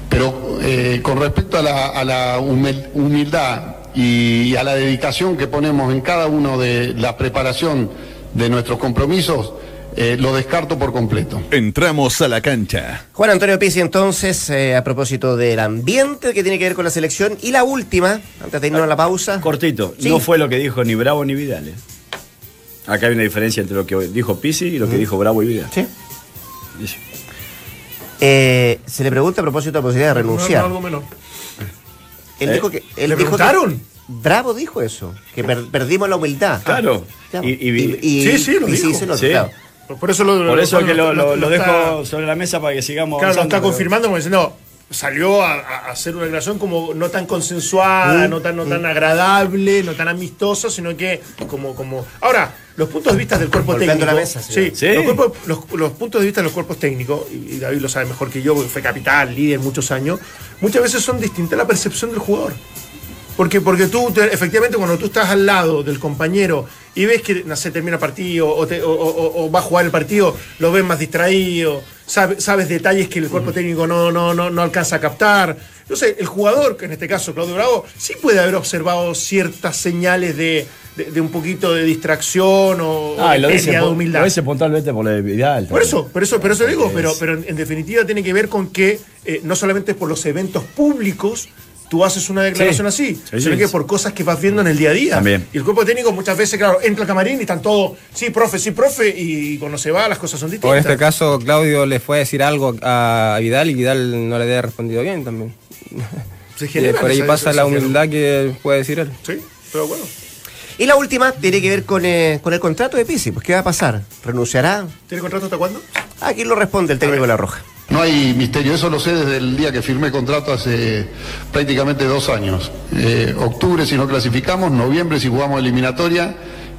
Pero eh, con respecto a la, humildad y a la dedicación que ponemos en cada uno de la preparación de nuestros compromisos, eh, lo descarto por completo. Entramos a la cancha. Juan Antonio Pizzi, entonces, eh, a propósito del ambiente que tiene que ver con la selección. Y la última, antes de irnos a la pausa. Cortito, Sí. no fue lo que dijo ni Bravo ni Vidal. ¿eh? Acá hay una diferencia entre lo que dijo Pisi y lo que dijo Bravo y Vidal. Sí. Eh, se le pregunta a propósito de la posibilidad de No, no, renunciar. algo menor. Él ¿Eh? dijo que. Él ¿Le dijo que- preguntaron? Bravo dijo eso, que per- perdimos la humildad. Claro. Claro. Y- y- Sí, sí, lo y dijo. se notó, Sí. claro. Por eso lo, Por eso es que lo, lo- lo lo está- dejo sobre la mesa para que sigamos Claro, lo está pero- confirmando como diciendo, salió a, a hacer una declaración como no tan consensuada, no tan, no tan agradable, no tan amistosa, sino que como, como. Ahora, los puntos de vista del cuerpo técnico. la mesa, sí. Los, cuerpos- los- los puntos de vista de los cuerpos técnicos, y y David lo sabe mejor que yo, porque fue capital, líder muchos años, muchas veces son distintas la percepción del jugador. Porque, porque tú, te- efectivamente, cuando tú estás al lado del compañero y ves que, no sé, termina el partido o, te- o- o- o va a jugar el partido, lo ves más distraído, sabe- sabes detalles que el cuerpo técnico no, no, no, no alcanza a captar. Entonces, el jugador, que en este caso Claudio Bravo, sí puede haber observado ciertas señales de, de- de un poquito de distracción o, Ah, lo dice, de humildad. lo dice puntualmente por lo de Vidal. Por eso, por eso, por eso digo, Es- pero, pero en, en definitiva tiene que ver con que eh, no solamente por los eventos públicos tú haces una declaración así, Sí, sino sí. que por cosas que vas viendo en el día a día. También. Y el cuerpo técnico muchas veces, claro, entra al camarín y están todos, sí, profe, sí, profe, y cuando se va las cosas son O distintas. en este caso, Claudio le fue a decir algo a Vidal y Vidal no le había respondido bien también. Se por ahí pasa la humildad que puede decir él. Sí, pero bueno. Y la última tiene que ver con, eh, con el contrato de Pizzi. Pues, ¿qué va a pasar? ¿Renunciará? ¿Tiene contrato hasta cuándo? Aquí lo responde el técnico de la Roja. No hay misterio, eso lo sé desde el día que firmé contrato hace prácticamente dos años. Eh, octubre si no clasificamos, noviembre si jugamos eliminatoria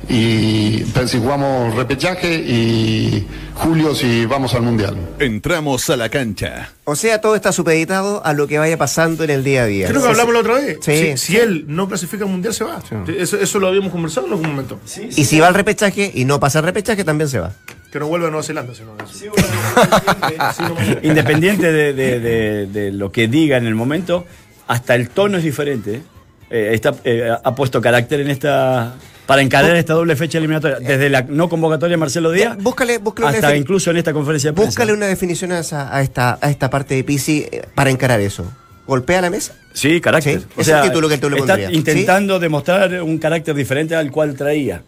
y si jugamos repechaje y julio si vamos al mundial. Entramos a la cancha. O sea, todo está supeditado a lo que vaya pasando en el día a día. Creo que hablamos la otra vez. Sí. si, si él no clasifica al mundial, se va. Eso, eso lo habíamos conversado en algún momento. Y si va al repechaje y no pasa el repechaje, también se va. Que no vuelva a Nueva Zelanda, sino eso. Independiente de, de- de- de lo que diga en el momento, hasta el tono es diferente. ¿eh? Eh, está, eh, ha puesto carácter en esta. Para encarar esta doble fecha eliminatoria, desde la no convocatoria de Marcelo Díaz búscale- búscale una hasta incluso en esta conferencia de prensa. Búscale una definición a, esa- a esta, a esta parte de Pisi eh, para encarar eso. ¿Golpea la mesa? Sí, carácter. Sí, ese es el título que tú le está intentando demostrar un carácter diferente al cual traía.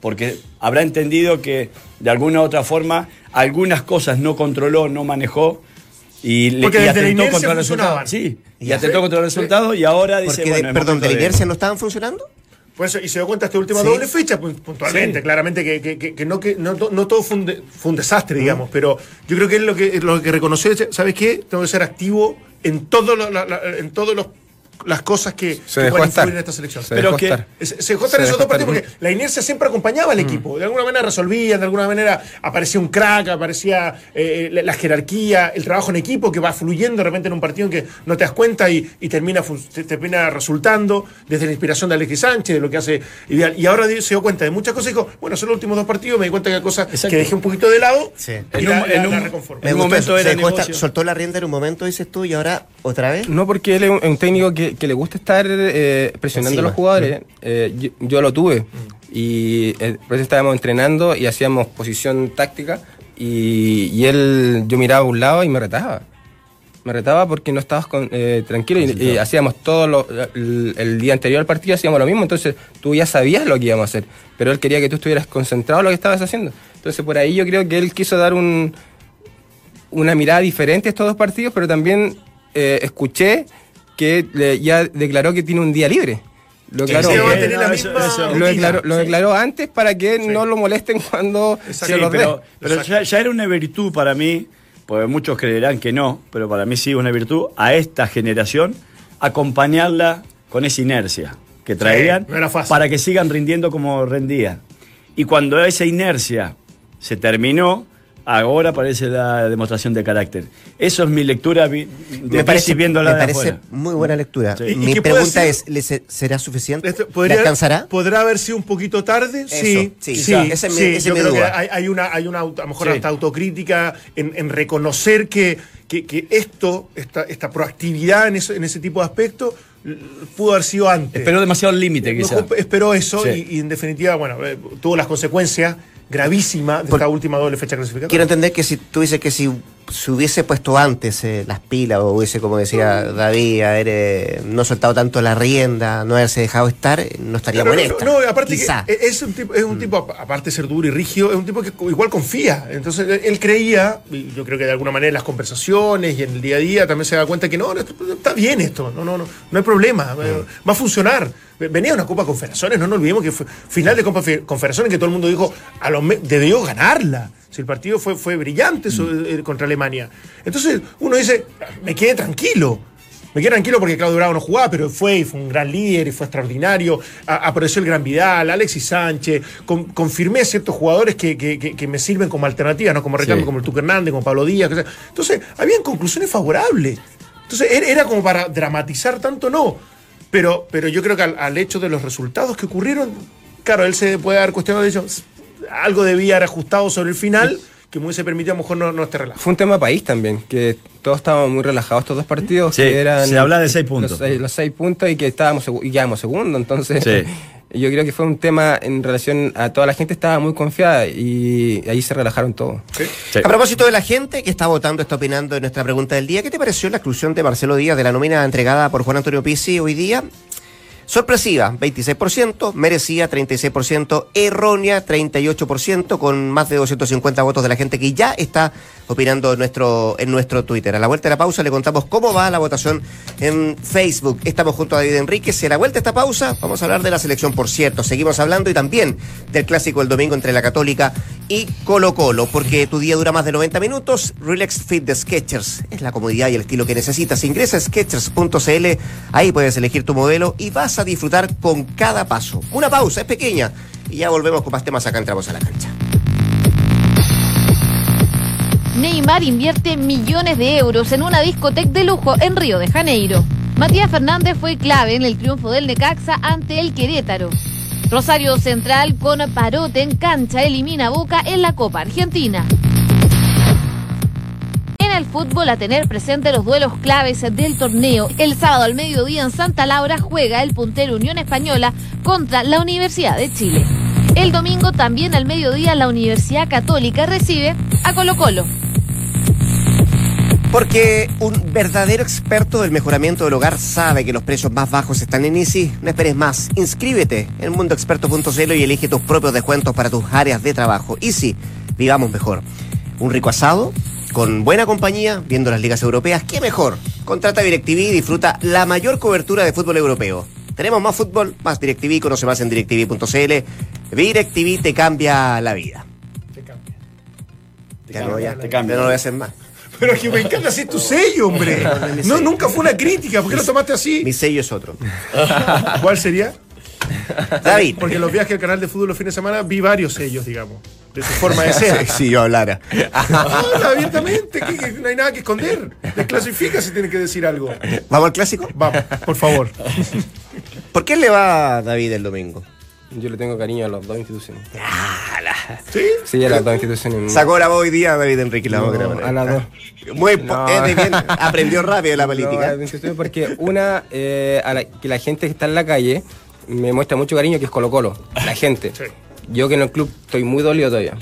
Porque habrá entendido que de alguna u otra forma algunas cosas no controló, no manejó y le y atentó contra el resultado. Sí, y Ya. atentó contra el resultado y ahora dice, Porque, bueno, perdón, ¿de la de- inercia no estaban funcionando? Por eso, y se dio cuenta esta última Sí. doble fecha, pu- puntualmente, Sí. claramente que, que- que- no, que no, no todo fue un, de- fue un desastre, digamos, pero yo creo que él lo que, lo que reconoció es, ¿sabes qué? Tengo que ser activo en todo lo- la- la- en todos los las cosas que, Se que dejó pueden estar. influir en esta selección. Se Pero dejó que- estar. Se, se dejó estar en esos dos partidos porque la inercia siempre acompañaba al equipo. De alguna manera resolvían, de alguna manera aparecía un crack, aparecía eh, la, la jerarquía, el trabajo en equipo que va fluyendo de repente en un partido en que no te das cuenta y, y termina, te- termina resultando desde la inspiración de Alexis Sánchez, de lo que hace Ideal. Y ahora se dio cuenta de muchas cosas y dijo, bueno, son los últimos dos partidos, me di cuenta que hay cosas Exacto. que dejé un poquito de lado Sí. y En la, un- la- en un- la reconformo. En un gustó momento eso. era Se dejó soltó la rienda en un momento, dices tú, y ahora otra vez. No, porque él es un, es un técnico que, que le gusta estar eh, presionando Encima. a los jugadores. Eh, yo, yo lo tuve. Y eh, por eso estábamos entrenando y hacíamos posición táctica. Y, y él, yo miraba a un lado y me retaba. Me retaba porque no estabas con- eh, tranquilo y, y hacíamos todo lo- el, el día anterior al partido, hacíamos lo mismo. Entonces tú ya sabías lo que íbamos a hacer. Pero él quería que tú estuvieras concentrado en lo que estabas haciendo. Entonces por ahí yo creo que él quiso dar un, una mirada diferente a estos dos partidos, pero también escuché que ya declaró que tiene un día libre. Lo declaró, Sí, eh, misma lo declaró, lo Sí. antes para que no lo molesten cuando se dé. pero, pero ya, ya era una virtud para mí, porque muchos creerán que no, pero para mí sí es una virtud a esta generación acompañarla con esa inercia que traían no para que sigan rindiendo como rendían. Y cuando esa inercia se terminó, ahora aparece la demostración de carácter. Eso es mi lectura de me parece, viéndola me parece afuera. muy buena lectura. Sí. ¿Y- y Mi pregunta ser? es, ¿le se- ¿será suficiente? ¿Le podría- alcanzará? ¿Podrá haber sido un poquito tarde? sí, sí, sí, sí, yo creo que hay, hay una, hay una auto- a lo mejor Sí. hasta autocrítica en, en reconocer que, que, que esto, esta, esta proactividad en, eso- en ese tipo de aspectos, pudo haber sido antes. Esperó demasiado el límite, quizás. Mejor Esperó eso Sí. y, y en definitiva, bueno, eh, tuvo las consecuencias gravísimas de Por- esta última doble fecha clasificatoria. Quiero entender que si tú dices que si se hubiese puesto antes eh, las pilas o hubiese, como decía David, haber eh, no soltado tanto la rienda, no haberse dejado estar, eh, no en no, no, aparte Quizá. que es un tipo, es un tipo, aparte de ser duro y rígido, es un tipo que igual confía. Entonces él- creía, y yo creo que de alguna manera en las conversaciones y en el día a día también se da cuenta que no, no, está bien esto, no, no, no, no hay problema, eh, va a funcionar. Venía una Copa Confederaciones, no nos olvidemos que fue final de Copa Fe- Confederaciones que todo el mundo dijo, a lo me- debió ganarla. Si el partido fue, fue brillante so- eh, contra Alemania. Entonces uno dice, me quedé tranquilo. Me quedé tranquilo porque Claudio Bravo no jugaba, pero fue y fue un gran líder y fue extraordinario. A- apareció el gran Vidal, Alexis Sánchez. Con- confirmé ciertos jugadores que, que- que- que me sirven como alternativa, ¿no? como recambio, Sí. como el Tuque Hernández, como Pablo Díaz. Entonces, habían conclusiones favorables. Entonces, era como para dramatizar tanto, no. Pero, pero yo creo que al, al hecho de los resultados que ocurrieron, claro, él se puede dar cuestionado de ello. Algo debía haber ajustado sobre el final que me hubiese permitido a lo mejor no, no este relajo. Fue un tema país también, que todos estábamos muy relajados estos dos partidos. Sí, que eran se habla de seis puntos. Los seis, los seis puntos y que estábamos y quedamos segundo. Entonces, Sí. yo creo que fue un tema en relación a toda la gente, estaba muy confiada y ahí se relajaron todos. Sí. A propósito de la gente que está votando, está opinando en nuestra pregunta del día, ¿qué te pareció la exclusión de Marcelo Díaz de la nómina entregada por Juan Antonio Pizzi hoy día? Sorpresiva, 26%, merecía 36%, errónea 38%, con más de 250 votos de la gente que ya está opinando en nuestro, en nuestro Twitter. A la vuelta de la pausa le contamos cómo va la votación en Facebook. Estamos junto a David Enríquez. Y a la vuelta de esta pausa vamos a hablar de la selección, por cierto. Seguimos hablando y también del clásico del domingo entre la Católica y Colo Colo, porque tu día dura más de 90 minutos. Relax Fit de Sketchers es la comodidad y el estilo que necesitas. Ingresa a sketchers.cl, ahí puedes elegir tu modelo y vas a disfrutar con cada paso. Una pausa, es pequeña. Y ya volvemos con más temas acá entramos a la cancha. Neymar invierte millones de euros en una discoteca de lujo en Río de Janeiro. Matías Fernández fue clave en el triunfo del Necaxa ante el Querétaro. Rosario Central con Parote en cancha elimina Boca en la Copa Argentina. En el fútbol a tener presente los duelos claves del torneo. El sábado al mediodía en Santa Laura juega el puntero Unión Española contra la Universidad de Chile. El domingo también al mediodía la Universidad Católica recibe a Colo Colo. Porque un verdadero experto del mejoramiento del hogar sabe que los precios más bajos están en Easy. No esperes más. Inscríbete en mundoexperto.cl y elige tus propios descuentos para tus áreas de trabajo. Easy, vivamos mejor. Un rico asado, con buena compañía, viendo las ligas europeas. ¿Qué mejor? Contrata DirecTV y disfruta la mayor cobertura de fútbol europeo. Tenemos más fútbol, más DirecTV, conoce más en directv.cl. DirecTV te cambia la vida. Te cambia. Ya no, te cambia. ya no lo voy a hacer más. Pero es que me encanta así tu sello, hombre. No, nunca fue una crítica. ¿Por qué lo tomaste así? Mi sello es otro. ¿Cuál sería? David. Porque en los viajes al canal de fútbol los fines de semana vi varios sellos, digamos. De su forma de ser. Si yo hablara. Habla abiertamente, que, que no hay nada que esconder. Desclasifica si tiene que decir algo. ¿Vamos al clásico? Vamos, por favor. ¿Por qué le va a David el domingo? Yo le tengo cariño a las dos instituciones. ¿Sí? Sí, a las dos instituciones. Sacó la voz hoy día David Enrique la No, a las dos. Muy po- No. de bien, aprendió rápido la No, política. instituciones porque una, eh, a la- que la gente que está en la calle me muestra mucho cariño, que es Colo Colo. La gente. Sí. Yo que en el club estoy muy dolido todavía.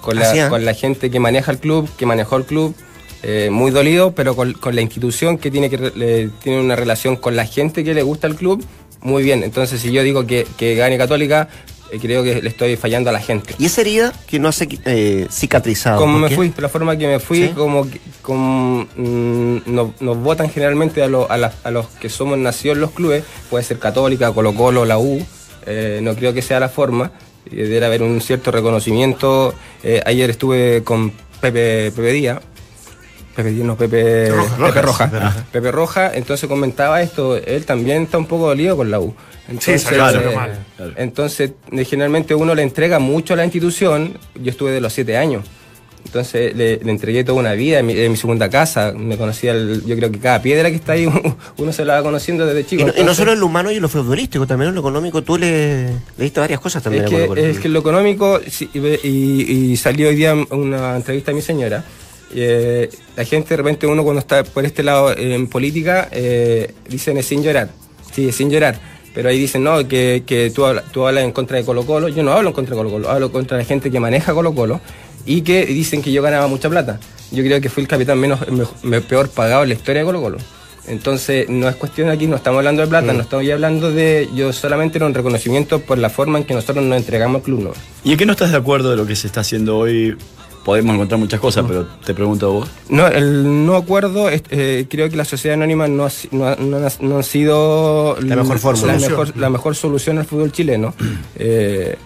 Con la, Así, ¿eh? con la gente que maneja el club, que manejó el club. eh, muy dolido, pero con, con la institución que tiene que re- le- tiene una relación con la gente que le gusta el club, muy bien. Entonces, si yo digo que, que gane Católica, creo que le estoy fallando a la gente. ¿Y esa herida que no ha eh, cicatrizado? Como ¿por me qué? fui, la forma que me fui, ¿Sí? como, como mm, nos, nos votan generalmente a, lo- a, las- a los que somos nacidos en los clubes, puede ser Católica, Colo Colo, la U, eh, no creo que sea la forma, eh, debe haber un cierto reconocimiento. Eh, ayer estuve con Pepe, Pepe Díaz, Pepe no, Pepe Pepe Roja, Pepe Roja, entonces comentaba esto, él también está un poco dolido con la U. Entonces, claro, eh. Claro. entonces, eh, generalmente uno le entrega mucho a la institución. Yo estuve de los siete años. Entonces le, le entregué toda una vida en mi, en mi segunda casa. Me conocía, el- yo creo que cada piedra que está ahí uno se la va conociendo desde chico. Y no, y no Entonces, solo en lo humano y en lo futbolístico, también en lo económico. Tú le, le diste varias cosas también. es que, es que lo económico, sí, y- y salió hoy día una entrevista a mi señora. Eh, la gente, de repente, uno cuando está por este lado en política, eh, dicen es sin llorar. Sí, es sin llorar. Pero ahí dicen, no, que, que tú, hablas, tú hablas en contra de Colo Colo. Yo no hablo en contra de Colo Colo, hablo contra la gente que maneja Colo Colo y que dicen que yo ganaba mucha plata. Yo creo que fui el capitán menos, me- peor pagado en la historia de Colo Colo. Entonces, no es cuestión aquí, no estamos hablando de plata, no estamos hablando de. Yo solamente era un reconocimiento por la forma en que nosotros nos entregamos al club. ¿no? ¿Y en qué no estás de acuerdo de lo que se está haciendo hoy? Podemos encontrar muchas cosas, pero te pregunto a vos. No, el no acuerdo, es- eh, creo que la sociedad anónima no ha, si- no ha- no ha- no ha sido La mejor fórmula. la mejor, la mejor solución al fútbol chileno. Eh,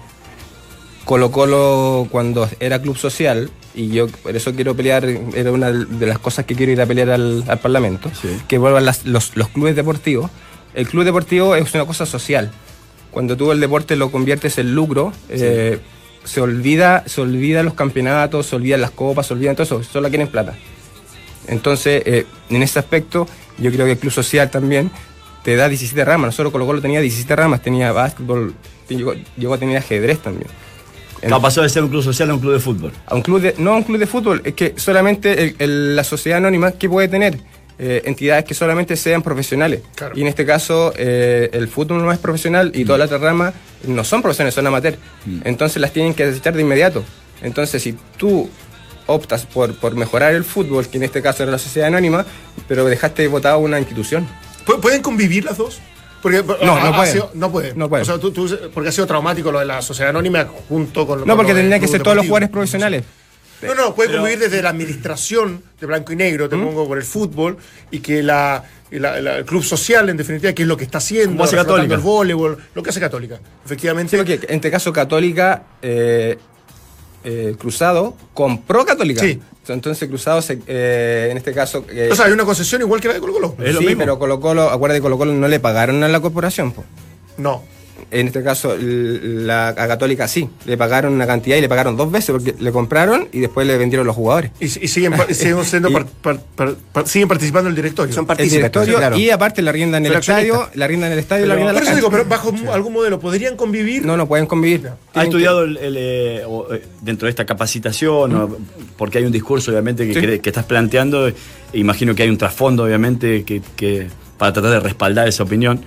Colo Colo cuando era club social, y yo por eso quiero pelear, era una de las cosas que quiero ir a pelear al, al Parlamento, Sí. que vuelvan las- los, los clubes deportivos. El club deportivo es una cosa social. Cuando tú el deporte lo conviertes en lucro, eh, se olvida, se olvida los campeonatos, se olvidan las copas, se olvidan todo eso, solo quieren plata. Entonces, eh, en ese aspecto, yo creo que el club social también te da 17 ramas. Nosotros Colo Colo tenía 17 ramas, tenía básquetbol, llegó, llegó a tener ajedrez también. ¿Qué pasó de ser un club social a un club de fútbol? A un club de, no a un club de fútbol, es que solamente el- el- la sociedad anónima que puede tener eh, entidades que solamente sean profesionales. Claro. Y en este caso, eh, el fútbol no es profesional y todas las otras ramas no son profesionales, son amateur. Entonces las tienen que desechar de inmediato. Entonces, si tú optas por, por mejorar el fútbol, que en este caso era la sociedad anónima, pero dejaste votada una institución. ¿Pu- ¿Pueden convivir las dos? Porque No, ha- no ha pueden. sido- no pueden. No pueden. O sea, tú- tú- porque ha sido traumático lo de la sociedad anónima junto con lo No, porque tendrían que ser todos los deportivo. jugadores profesionales. No, no, puede convivir desde la administración de blanco y negro, ¿Mm? te pongo por el fútbol, y que la, y la- la- el club social, en definitiva, que es lo que está haciendo, Como hace reflotando Católica. el voleibol, lo que hace Católica. Efectivamente. Sí, porque en este caso Católica, eh, eh, Cruzado compró Católica. Sí. Entonces Cruzado, se, eh, en este caso... eh, o sea, hay una concesión igual que la de Colo Colo. Lo sí, mismo. pero Colo Colo, acuérdate, Colo Colo no le pagaron a la corporación. po. No. En este caso, la a Católica sí, le pagaron una cantidad y le pagaron dos veces porque le compraron y después le vendieron los jugadores. Y, y siguen, siguen, siendo Y- par- par- par- par- siguen participando en el directorio. Son directorio claro. y aparte la rienda en el estadio, la rienda en el estadio y la rienda en Por la eso digo, pero bajo algún modelo, ¿podrían convivir? No, no pueden convivir. ¿Ha estudiado el- el, eh, eh, dentro de esta capacitación? o- porque hay un discurso, obviamente, que, Sí. cre- que estás planteando. e imagino que hay un trasfondo, obviamente, que, que- para tratar de respaldar esa opinión.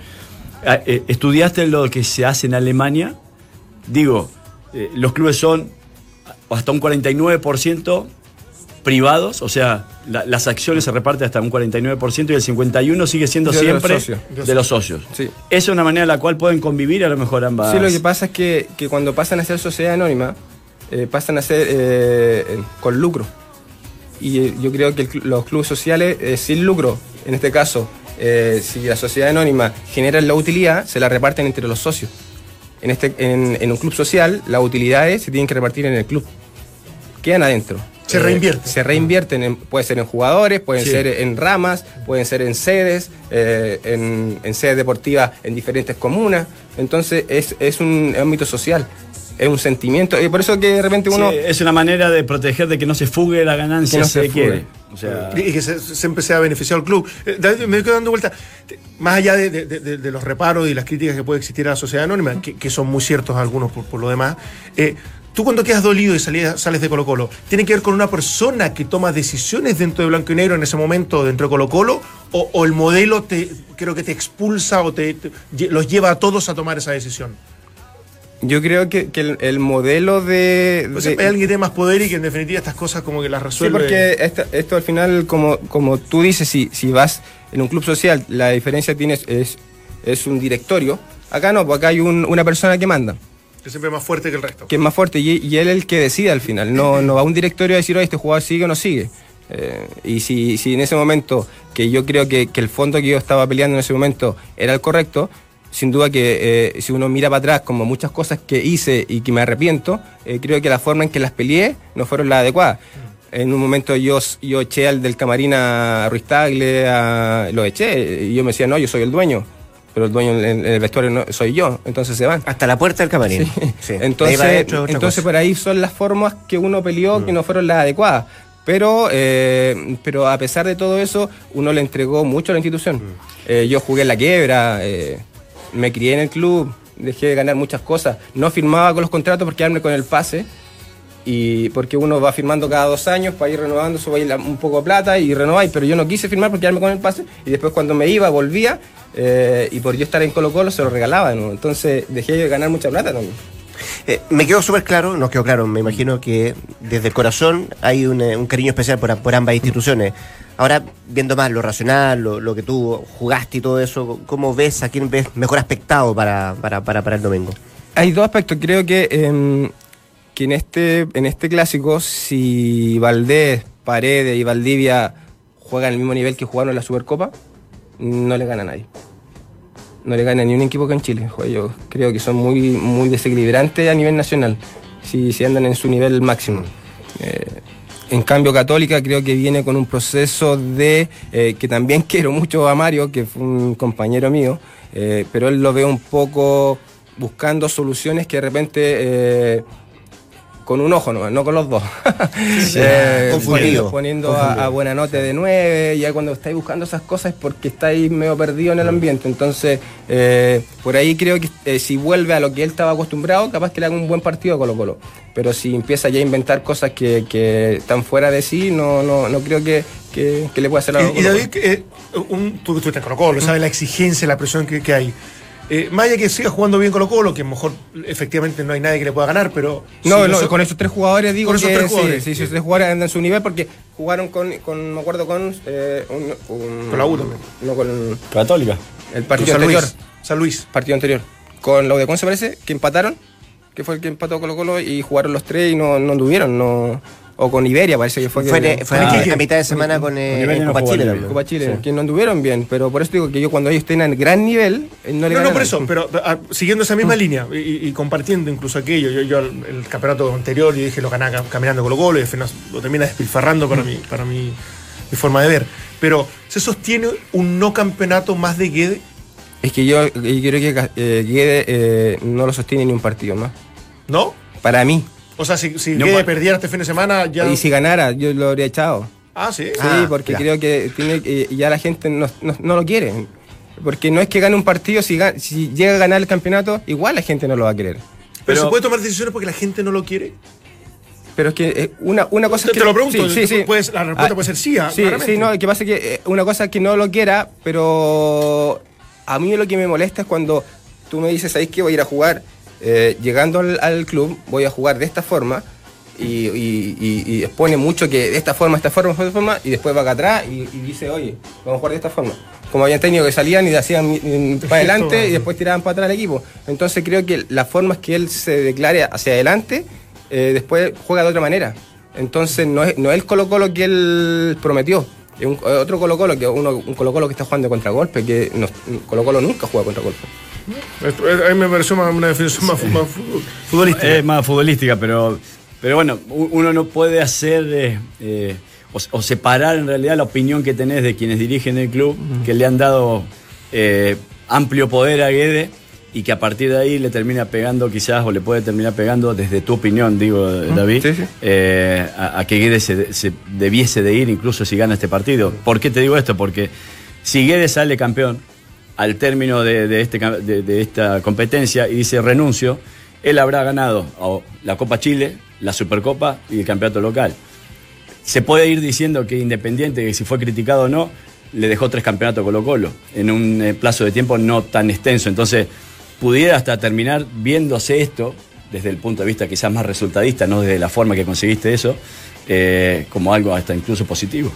Ah, eh, ¿Estudiaste lo que se hace en Alemania? Digo, eh, los clubes son hasta un 49% privados, o sea, la- las acciones se reparten hasta un 49% y el 51% sigue siendo De los siempre socios. de los socios. Sí. Esa es una manera en la cual pueden convivir a lo mejor ambas. Sí, lo que pasa es que, que cuando pasan a ser sociedad anónima, eh, pasan a ser eh, con lucro. Y yo creo que el los clubes sociales sin lucro, en este caso, eh, si la sociedad anónima genera la utilidad, se la reparten entre los socios. En, este, en, en un club social, las utilidades se tienen que repartir en el club. Quedan adentro. Se Eh, reinvierte. Se reinvierten, en- puede ser en jugadores, pueden Sí. ser en ramas, pueden ser en sedes, eh, en, en sedes deportivas en diferentes comunas. Entonces es, es un ámbito social, es un sentimiento. Y por eso que de repente uno... Sí, es una manera de proteger de que no se fugue la ganancia Que no se se quiere. O sea, Y que se- siempre sea beneficiado al club. Eh, David, me quedo dando vuelta. Más allá de, de- de- de los reparos y las críticas que puede existir a la sociedad anónima, que, que son muy ciertos algunos por, por lo demás, eh, tú cuando quedas dolido y salías- sales de Colo Colo, ¿tiene que ver con una persona que toma decisiones dentro de Blanco y Negro en ese momento dentro de Colo Colo? ¿O, o el modelo te, creo que te expulsa o te, te- los lleva a todos a tomar esa decisión? Yo creo que, que el, el modelo de... Pues de- hay alguien que tiene más poder y que en definitiva estas cosas como que las Sí, resuelve. porque esta- esto al final, como, como tú dices, si, si vas en un club social, la diferencia tienes es, es un directorio. Acá no, porque acá hay un- una persona que manda, que siempre es más fuerte que el resto. que es más fuerte y, y él es el que decide al final. No, no va a un directorio a decir, oye, este jugador sigue o no sigue. Eh, y si, si en ese momento, que yo creo que, que el fondo que yo estaba peleando en ese momento era el correcto, sin duda que eh, si uno mira para atrás, como muchas cosas que hice y que me arrepiento, eh, creo que la forma en que las peleé no fueron las adecuadas. En un momento yo, yo eché al del camarín a Ruiz Tagle, a- lo eché, y yo me decía, no, yo soy el dueño, pero el dueño en, el vestuario no, soy yo, entonces se van. Hasta la puerta del camarín. Sí. Entonces, otra entonces cosa. por ahí son las formas que uno peleó que no fueron las adecuadas. Pero, eh, pero a pesar de todo eso, uno le entregó mucho a la institución. Eh, yo jugué en la quiebra, eh, me crié en el club, dejé de ganar muchas cosas. No firmaba con los contratos porque quedarme con el pase. Y porque uno va firmando cada dos años para ir renovando, la- un poco de plata y renováis, pero yo no quise firmar porque quedarme con el pase y después cuando me iba, volvía eh, y por yo estar en Colo Colo se lo regalaba, entonces dejé de ganar mucha plata también. Eh, me quedó súper claro, nos quedó claro, me imagino que desde el corazón hay un, eh, cariño especial por ambas instituciones. Ahora, viendo más lo racional, lo, lo que tú jugaste y todo eso, ¿cómo ves a quién ves mejor aspectado para, para, para, el domingo? Hay dos aspectos. Creo que, em, que en, este, en este clásico, si Valdés, Paredes y Valdivia juegan al mismo nivel que jugaron en la Supercopa, no le gana a nadie. No le gana ni un equipo que en Chile. Yo creo que son muy, muy desequilibrantes a nivel nacional, si, si andan en su nivel máximo. Eh, en cambio, Católica creo que viene con un proceso de, eh, que también quiero mucho a Mario, que fue un compañero mío, eh, pero él lo veo un poco buscando soluciones que de repente eh, con un ojo nomás, no con los dos. Eh, confundido. Poniendo, poniendo a, a buena nota de nueve, ya cuando estáis buscando esas cosas es porque estáis medio perdido en el ambiente. Entonces, eh, por ahí creo que eh, si vuelve a lo que él estaba acostumbrado, capaz que le haga un buen partido a Colo Colo. Pero si empieza ya a inventar cosas que, que están fuera de sí, no, no, no creo que, que, que le pueda hacer algo. Y, y. David, eh, un, tú, tú estás en Colo Colo, sabes la exigencia, la presión que, que hay. Eh, más allá que siga jugando bien Colo Colo, que a lo mejor efectivamente no hay nadie que le pueda ganar, pero... No, si no, so- con esos tres jugadores digo Con esos que tres sí, jugadores. sí, esos tres jugadores andan en su nivel porque jugaron con, con me acuerdo con eh, un, un- Con la U también. No con Católica. el partido San anterior, Luis. San Luis. partido anterior. Con la U de Conce parece que empataron, que fue el que empató Colo Colo y jugaron los tres y no, no anduvieron, no o con Iberia parece que fue Fue, que, fue Ah, a, a mitad de semana con, eh, con no Copa jugó Chile. Copa Chile, Sí. que no anduvieron bien, pero por eso digo que yo cuando ellos estén en gran nivel, eh, no le No, ganan no, por eso, pero ah, siguiendo esa misma línea y, y compartiendo incluso aquello, yo, yo el, campeonato anterior, yo dije lo ganaba cam- caminando y al final lo termina despilfarrando para, mi, para mi, mi forma de ver. Pero, ¿se sostiene un no campeonato más de Guede? Es que yo, yo creo que eh, Guede eh, no lo sostiene ni un partido más. ¿No? Para mí. O sea, si, si No, perdiera este fin de semana, ya. Y si ganara, yo lo habría echado. Ah, sí. Sí, Ah, porque ya. creo que tiene ya la gente no, no- no lo quiere. Porque no es que gane un partido, si, si llega a ganar el campeonato, igual la gente no lo va a querer. Pero, Pero- se puede tomar decisiones porque la gente no lo quiere. Pero es que eh, una, una cosa Te- es que. te lo pregunto, Sí, sí, sí. puedes- la respuesta puede ser sí, ah, Sí, claramente. sí, no, lo que pasa es que eh, una cosa es que no lo quiera, pero a mí lo que me molesta es cuando tú me dices, ¿sabéis que voy a ir a jugar? Eh, llegando al, al club, voy a jugar de esta forma. Y, y, y- y expone mucho que de esta forma, esta forma, esta forma, y después va acá atrás y, dice, oye, vamos a jugar de esta forma. Como habían técnicos que salían y hacían para adelante y después tiraban para atrás al equipo. Entonces creo que la forma es que él se declare hacia adelante, eh, después juega de otra manera. Entonces no es, no es el Colo Colo que él prometió. Es un- otro Colo Colo, que uno, un Colo Colo que está jugando contra golpe, que no, Colo Colo nunca juega contra golpe. A mí me pareció más- una definición más, más fu- futbolística. Es más futbolística, pero, pero bueno, uno no puede hacer eh, eh, o, o separar en realidad la opinión que tenés de quienes dirigen el club, que le han dado eh, amplio poder a Guede y que a partir de ahí le termina pegando quizás o le puede terminar pegando desde tu opinión, digo David, sí, sí. eh, a, a que Guede se, se debiese de ir incluso si gana este partido. ¿Por qué te digo esto? Porque si Guede sale campeón al término de, de este, de, esta competencia y dice renuncio, él habrá ganado la Copa Chile, la Supercopa y el campeonato local. Se puede ir diciendo que Independiente, que si fue criticado o no, le dejó tres campeonatos Colo Colo en un eh, plazo de tiempo no tan extenso. Entonces, pudiera hasta terminar viéndose esto desde el punto de vista quizás más resultadista, no desde la forma que conseguiste eso, eh, como algo hasta incluso positivo.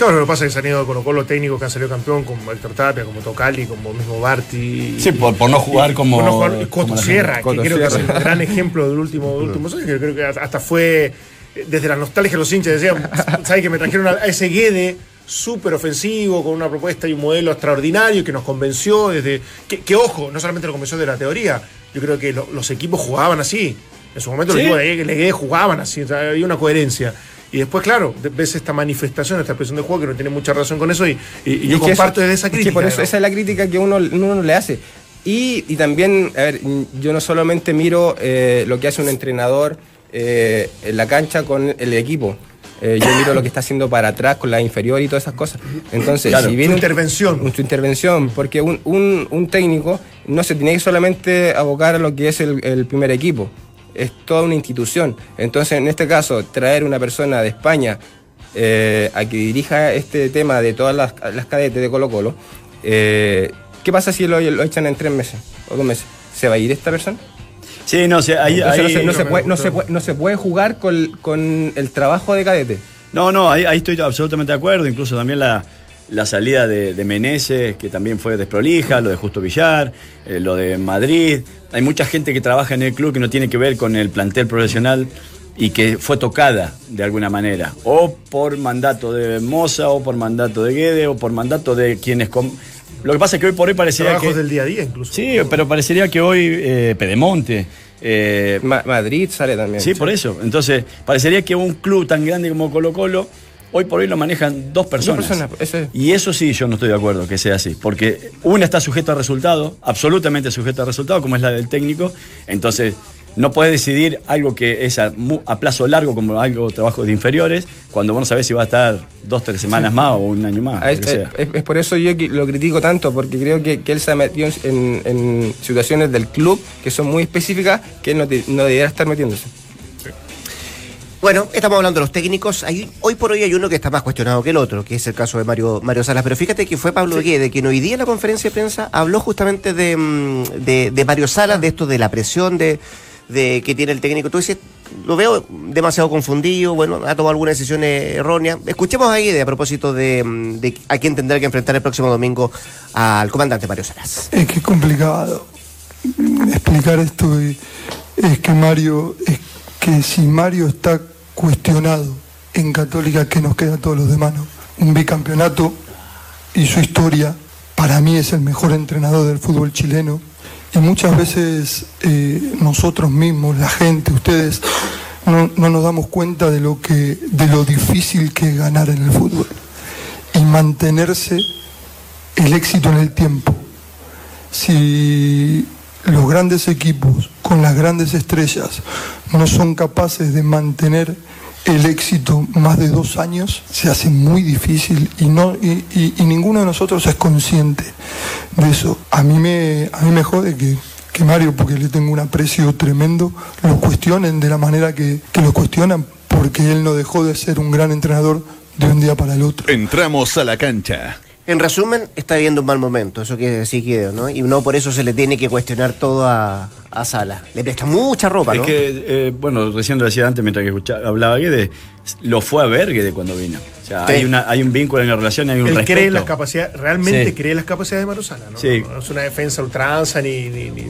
Claro, lo que pasa es que se han ido con los técnicos que han salido campeón, como Héctor Tapia, como Tocali, como mismo Barty. Sí, por- por no jugar como- Por no jugar Coto Sierra, que Coto creo que es el gran ejemplo del último, del último año, que creo que hasta fue, eh, desde la nostalgia de los hinchas, decían, ¿sabes que me trajeron a a ese Guede súper ofensivo, con una propuesta y un modelo extraordinario que nos convenció desde... Que, que, ojo, no solamente lo convenció de la teoría, yo creo que lo- los equipos jugaban así. En su momento Sí. los equipos de Guede jugaban así, o sea, había una coherencia. Y después, claro, ves esta manifestación, esta expresión de juego que no tiene mucha razón con eso y, y- y yo Es comparto desde esa es que crítica. por eso esa es la crítica que uno, uno le hace. Y, y también, a ver, yo no solamente miro eh, lo que hace un entrenador eh, en la cancha con el equipo. Eh, yo miro lo que está haciendo para atrás con la inferior y todas esas cosas. Entonces, Claro, si viene intervención. su intervención, porque un, un- un técnico no se tiene que solamente abocar a lo que es el, el primer equipo, es toda una institución. Entonces, en este caso, traer una persona de España eh, a que dirija este tema de todas las, las cadetes de Colo Colo, eh, ¿qué pasa si lo, lo echan en tres meses o dos meses? ¿Se va a ir esta persona? Sí, no sé, ahí, no, se, no se puede, no, se puede, no se puede jugar con, con el trabajo de cadete. No, no, ahí, ahí estoy absolutamente de acuerdo. Incluso también la, la salida de, de Meneses, que también fue desprolija, lo de Justo Villar, eh, lo de Madrid. Hay mucha gente que trabaja en el club que no tiene que ver con el plantel profesional y que fue tocada de alguna manera. O por mandato de Moza, o por mandato de Guede, o por mandato de quienes... com- Lo que pasa es que hoy por hoy parecería Trabajos que... del día a día incluso. Sí, pero parecería que hoy eh, Pedemonte... eh, Ma- Madrid sale también. Sí, por eso. Entonces, parecería que un club tan grande como Colo Colo, hoy por hoy lo manejan dos personas. personas, eso es. Y eso sí, yo no estoy de acuerdo que sea así. Porque una está sujeta a resultado, absolutamente sujeta a resultado, como es la del técnico. Entonces, no puedes decidir algo que es a, a plazo largo, como algo trabajo de inferiores, cuando vos no sabés si va a estar dos, tres semanas más o un año más. Es, sea. es- es por eso yo lo critico tanto, porque creo que, que él se ha metido en, en situaciones del club que son muy específicas que él no, te- no debería estar metiéndose. Bueno, estamos hablando de los técnicos. Hay- hoy por hoy hay uno que está más cuestionado que el otro, que es el caso de Mario, Mario Salas. Pero fíjate que fue Pablo Guede, quien hoy día en la conferencia de prensa habló justamente de, mm, de, de Mario Salas, de esto de la presión de, de que tiene el técnico. Tú dices, lo veo demasiado confundido, bueno, ha tomado algunas decisiones erróneas. Escuchemos a Guede a propósito de, mm, de a quién tendrá que enfrentar el próximo domingo al comandante Mario Salas. Es que es complicado explicar esto. y Es que Mario, es que si Mario está cuestionado en Católica, ¿qué nos queda a todos los demás? Un bicampeonato y su historia, para mí es el mejor entrenador del fútbol chileno. Y muchas veces eh, nosotros mismos, la gente, ustedes, no, no nos damos cuenta de lo, que, de lo difícil que es ganar en el fútbol y mantenerse el éxito en el tiempo. Si los grandes equipos con las grandes estrellas no son capaces de mantener el éxito más de dos años, se hace muy difícil y, no, y, y- ninguno de nosotros es consciente de eso. A mí me, a mí me jode que, que Mario, porque le tengo un aprecio tremendo, lo cuestionen de la manera que, que lo cuestionan, porque él no dejó de ser un gran entrenador de un día para el otro. Entramos a la cancha. En resumen, está viviendo un mal momento, eso quiere decir que, ¿no? Y no por eso se le tiene que cuestionar todo a, a Sala. Le presta mucha ropa, ¿no? Es que, eh, bueno, recién lo decía antes mientras que escuchaba, hablaba Guede, lo fue a ver Guede cuando vino. O sea, Sí. hay, una, hay un vínculo en la relación y hay un Él respeto. cree en las capacidades, realmente Sí. cree en las capacidades de Marusala, ¿no? Sí. No es una defensa ultranza ni, ni, ni-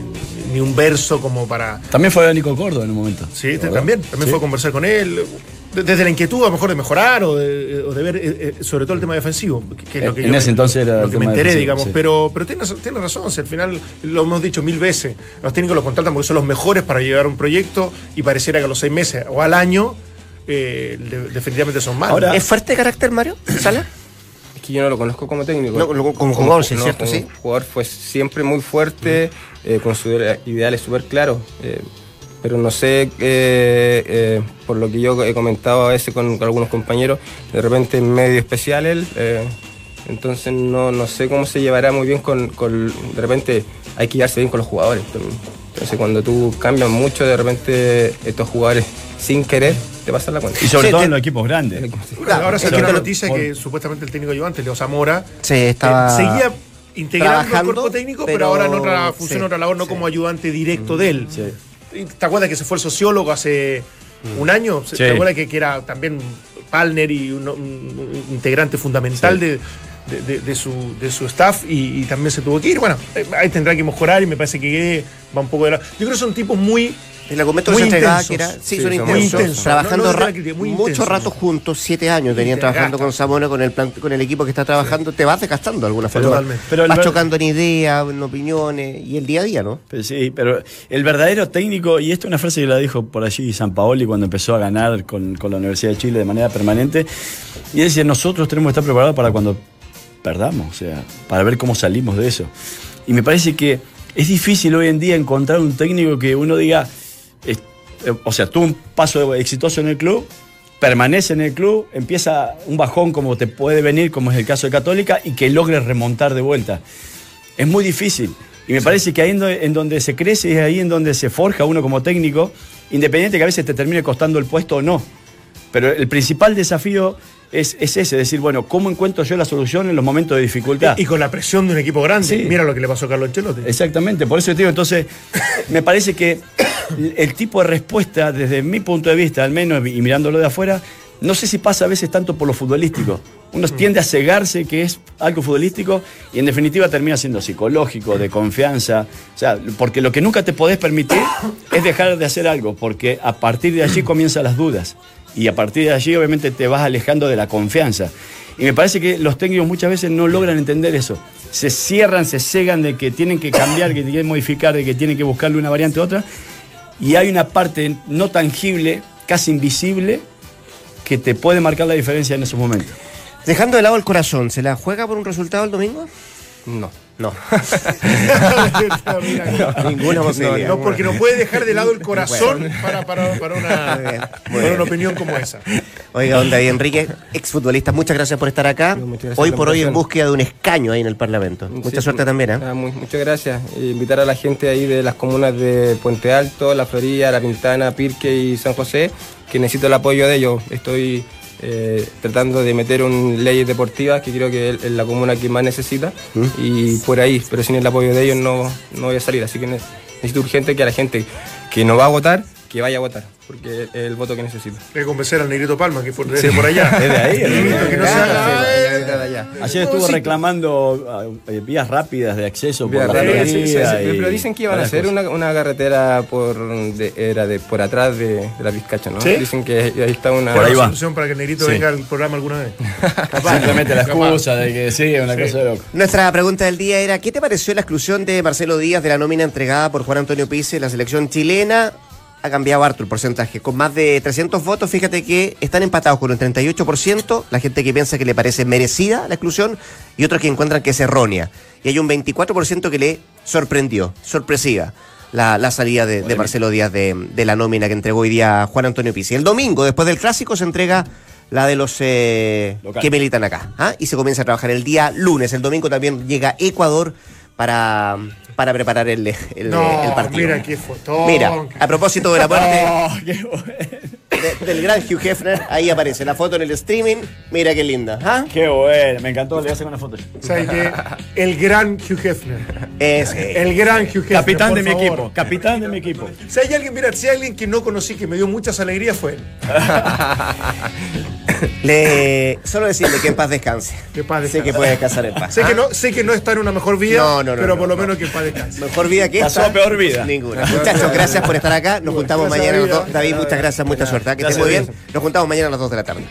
ni un verso como para. También fue a Nico Cordo en un momento. Sí, ¿verdad? también, también Sí. fue a conversar con él. De- Desde la inquietud, a lo mejor, de mejorar o de, o de ver, eh, eh, sobre todo el tema defensivo. Que, es lo que En yo ese me- entonces era lo que me enteré, digamos. sí. Pero, pero tiene, tiene razón, si al final lo hemos dicho mil veces. Los técnicos los contratan porque son los mejores para llevar un proyecto y pareciera que a los seis meses o al año eh, de- definitivamente son malos. Ahora- ¿Es fuerte de carácter, Mario? ¿Sala? Es que yo no lo conozco como técnico. No, como- como jugador, sí, ¿cierto? como Sí. jugador fue siempre muy fuerte, eh, con sus ideales súper claros. Pero no sé, eh, eh, por lo que yo he comentado a veces con, con algunos compañeros, de repente es medio especial él. eh, entonces no, no sé cómo se llevará muy bien con, con- De repente hay que llevarse bien con los jugadores. Entonces cuando tú cambias mucho, de repente estos jugadores sin querer te pasan la cuenta. Y sobre Sí, todo te- en los equipos grandes. Claro, ahora salió una noticia por- que supuestamente el técnico ayudante, Leo Zamora, Se estaba eh, seguía integrando el cuerpo técnico, pero, pero- ahora en otra función, sí, otra labor, no sí. como ayudante directo de él. ¿Te acuerdas que se fue el sociólogo hace un año? Sí. ¿Te acuerdas que, que era también Palner y un, un integrante fundamental de, de- de- de su, de su staff y, y también se tuvo que ir? Bueno, eh, ahí tendrá que mejorar y me parece que va un poco de la... Yo creo que son tipos muy... El argumento que Muy se entregaba intensos. que era, sí, Sí, son son intensos, muy intensos. trabajando No, no, que- muy mucho rato juntos, siete años venían trabajando con Zamora, con el plan- con el equipo que está trabajando, te vas desgastando de alguna forma. Totalmente. Pero vas chocando en ideas, en opiniones y el día a día, ¿no? Pero sí, pero el verdadero técnico, y esto es una frase que la dijo por allí San Paoli cuando empezó a ganar con, con la Universidad de Chile de manera permanente, y él decía, nosotros tenemos que estar preparados para cuando perdamos, o sea, para ver cómo salimos de eso. Y me parece que es difícil hoy en día encontrar un técnico que uno diga, es- o sea, tuvo un paso exitoso en el club, permanece en el club, empieza un bajón como te puede venir, como es el caso de Católica, y que logre remontar de vuelta. Es muy difícil. Y me parece que ahí en donde se crece es ahí en donde se forja uno como técnico, independiente que a veces te termine costando el puesto o no. Pero el principal desafío es, es ese, decir, bueno, ¿cómo encuentro yo la solución en los momentos de dificultad? Y con la presión de un equipo grande. Sí. Mira lo que le pasó a Carlos Ancelotti. Exactamente, por eso te digo, entonces, me parece que el tipo de respuesta, desde mi punto de vista, al menos, y mirándolo de afuera, no sé si pasa a veces tanto por lo futbolístico. Uno tiende a cegarse que es algo futbolístico y en definitiva termina siendo psicológico, de confianza. O sea, porque lo que nunca te podés permitir es dejar de hacer algo, porque a partir de allí comienzan las dudas. Y a partir de allí, obviamente, te vas alejando de la confianza. Y me parece que los técnicos muchas veces no logran entender eso. Se cierran, se cegan de que tienen que cambiar, que tienen que modificar, de que tienen que buscarle una variante a otra. Y hay una parte no tangible, casi invisible, que te puede marcar la diferencia en esos momentos. Dejando de lado el corazón, ¿se la juega por un resultado el domingo? No. No. Ninguna posibilidad. No, porque no puede dejar de lado el corazón para, para, para una, para una opinión como esa. Oiga, don David Enrique, exfutbolista, muchas gracias por estar acá. Hoy por hoy en búsqueda de un escaño ahí en el Parlamento. Mucha suerte también, ¿eh? ah, muy- muchas gracias. Eh, Invitar a la gente ahí de las comunas de Puente Alto, La Florida, La Pintana, Pirque y San José, que necesito el apoyo de ellos. Estoy eh, tratando de meter un leyes deportivas que creo que es la comuna que más necesita ¿Mm? y por ahí, pero sin el apoyo de ellos no, no voy a salir. Así que ne- necesito urgente que a la gente que no va a votar, que vaya a votar, porque es el voto que necesito. Hay que convencer al Negrito Palma, que por, desde por allá. Ahí, el Negrito, que Ayer estuvo reclamando ah, eh, vías rápidas de acceso por la sí, sí, sí, pero dicen que iban a hacer una, una carretera por de, era de por atrás de, de la Vizcacha, ¿no? ¿Sí? Dicen que ahí está una Por ahí va. solución para que el Negrito Sí. venga al programa alguna vez. Simplemente la Capaz. excusa de que sí, una cosa de loco. Nuestra pregunta del día era, ¿qué te pareció la exclusión de Marcelo Díaz de la nómina entregada por Juan Antonio Pizzi en la selección chilena? Ha cambiado harto el porcentaje. Con más de 300 votos, fíjate que están empatados con un 38%, la gente que piensa que le parece merecida la exclusión y otros que encuentran que es errónea. Y hay un 24% que le sorprendió, sorpresiva. La, la salida de, de Marcelo Díaz de, de la nómina que entregó hoy día Juan Antonio Pizzi. El domingo, después del clásico, se entrega la de los eh, que militan acá. ¿ah? Y se comienza a trabajar el día lunes. El domingo también llega Ecuador para, para preparar el, el- No, el partido. mira qué fotón. Mira, a propósito de la muerte Oh, qué bueno. De- del gran Hugh Hefner, ahí aparece la foto en el streaming. Mira qué linda. ¿ah? Qué bueno, me encantó, le voy a hacer una foto. ¿Sabes qué? El gran Hugh Hefner. Es, El gran Hugh Hefner. Capitán por de mi favor. equipo, capitán de mi equipo. Si hay alguien, mira, si hay alguien que no conocí que me dio muchas alegrías fue él. le, solo decirle que en paz descanse. Que paz Sé que puede descansar en paz. Sé que ¿ah? no, sé que no está en una mejor vida, No, no, no, pero no, por lo no. menos que en paz descanse. Mejor vida que Pasó esta. a peor vida. Ninguna. Muchachos, gracias por estar acá. Nos juntamos Gracias, mañana. David, muchas gracias, mucha suerte. Que estés muy bien. Nos juntamos mañana a las 2 de la tarde.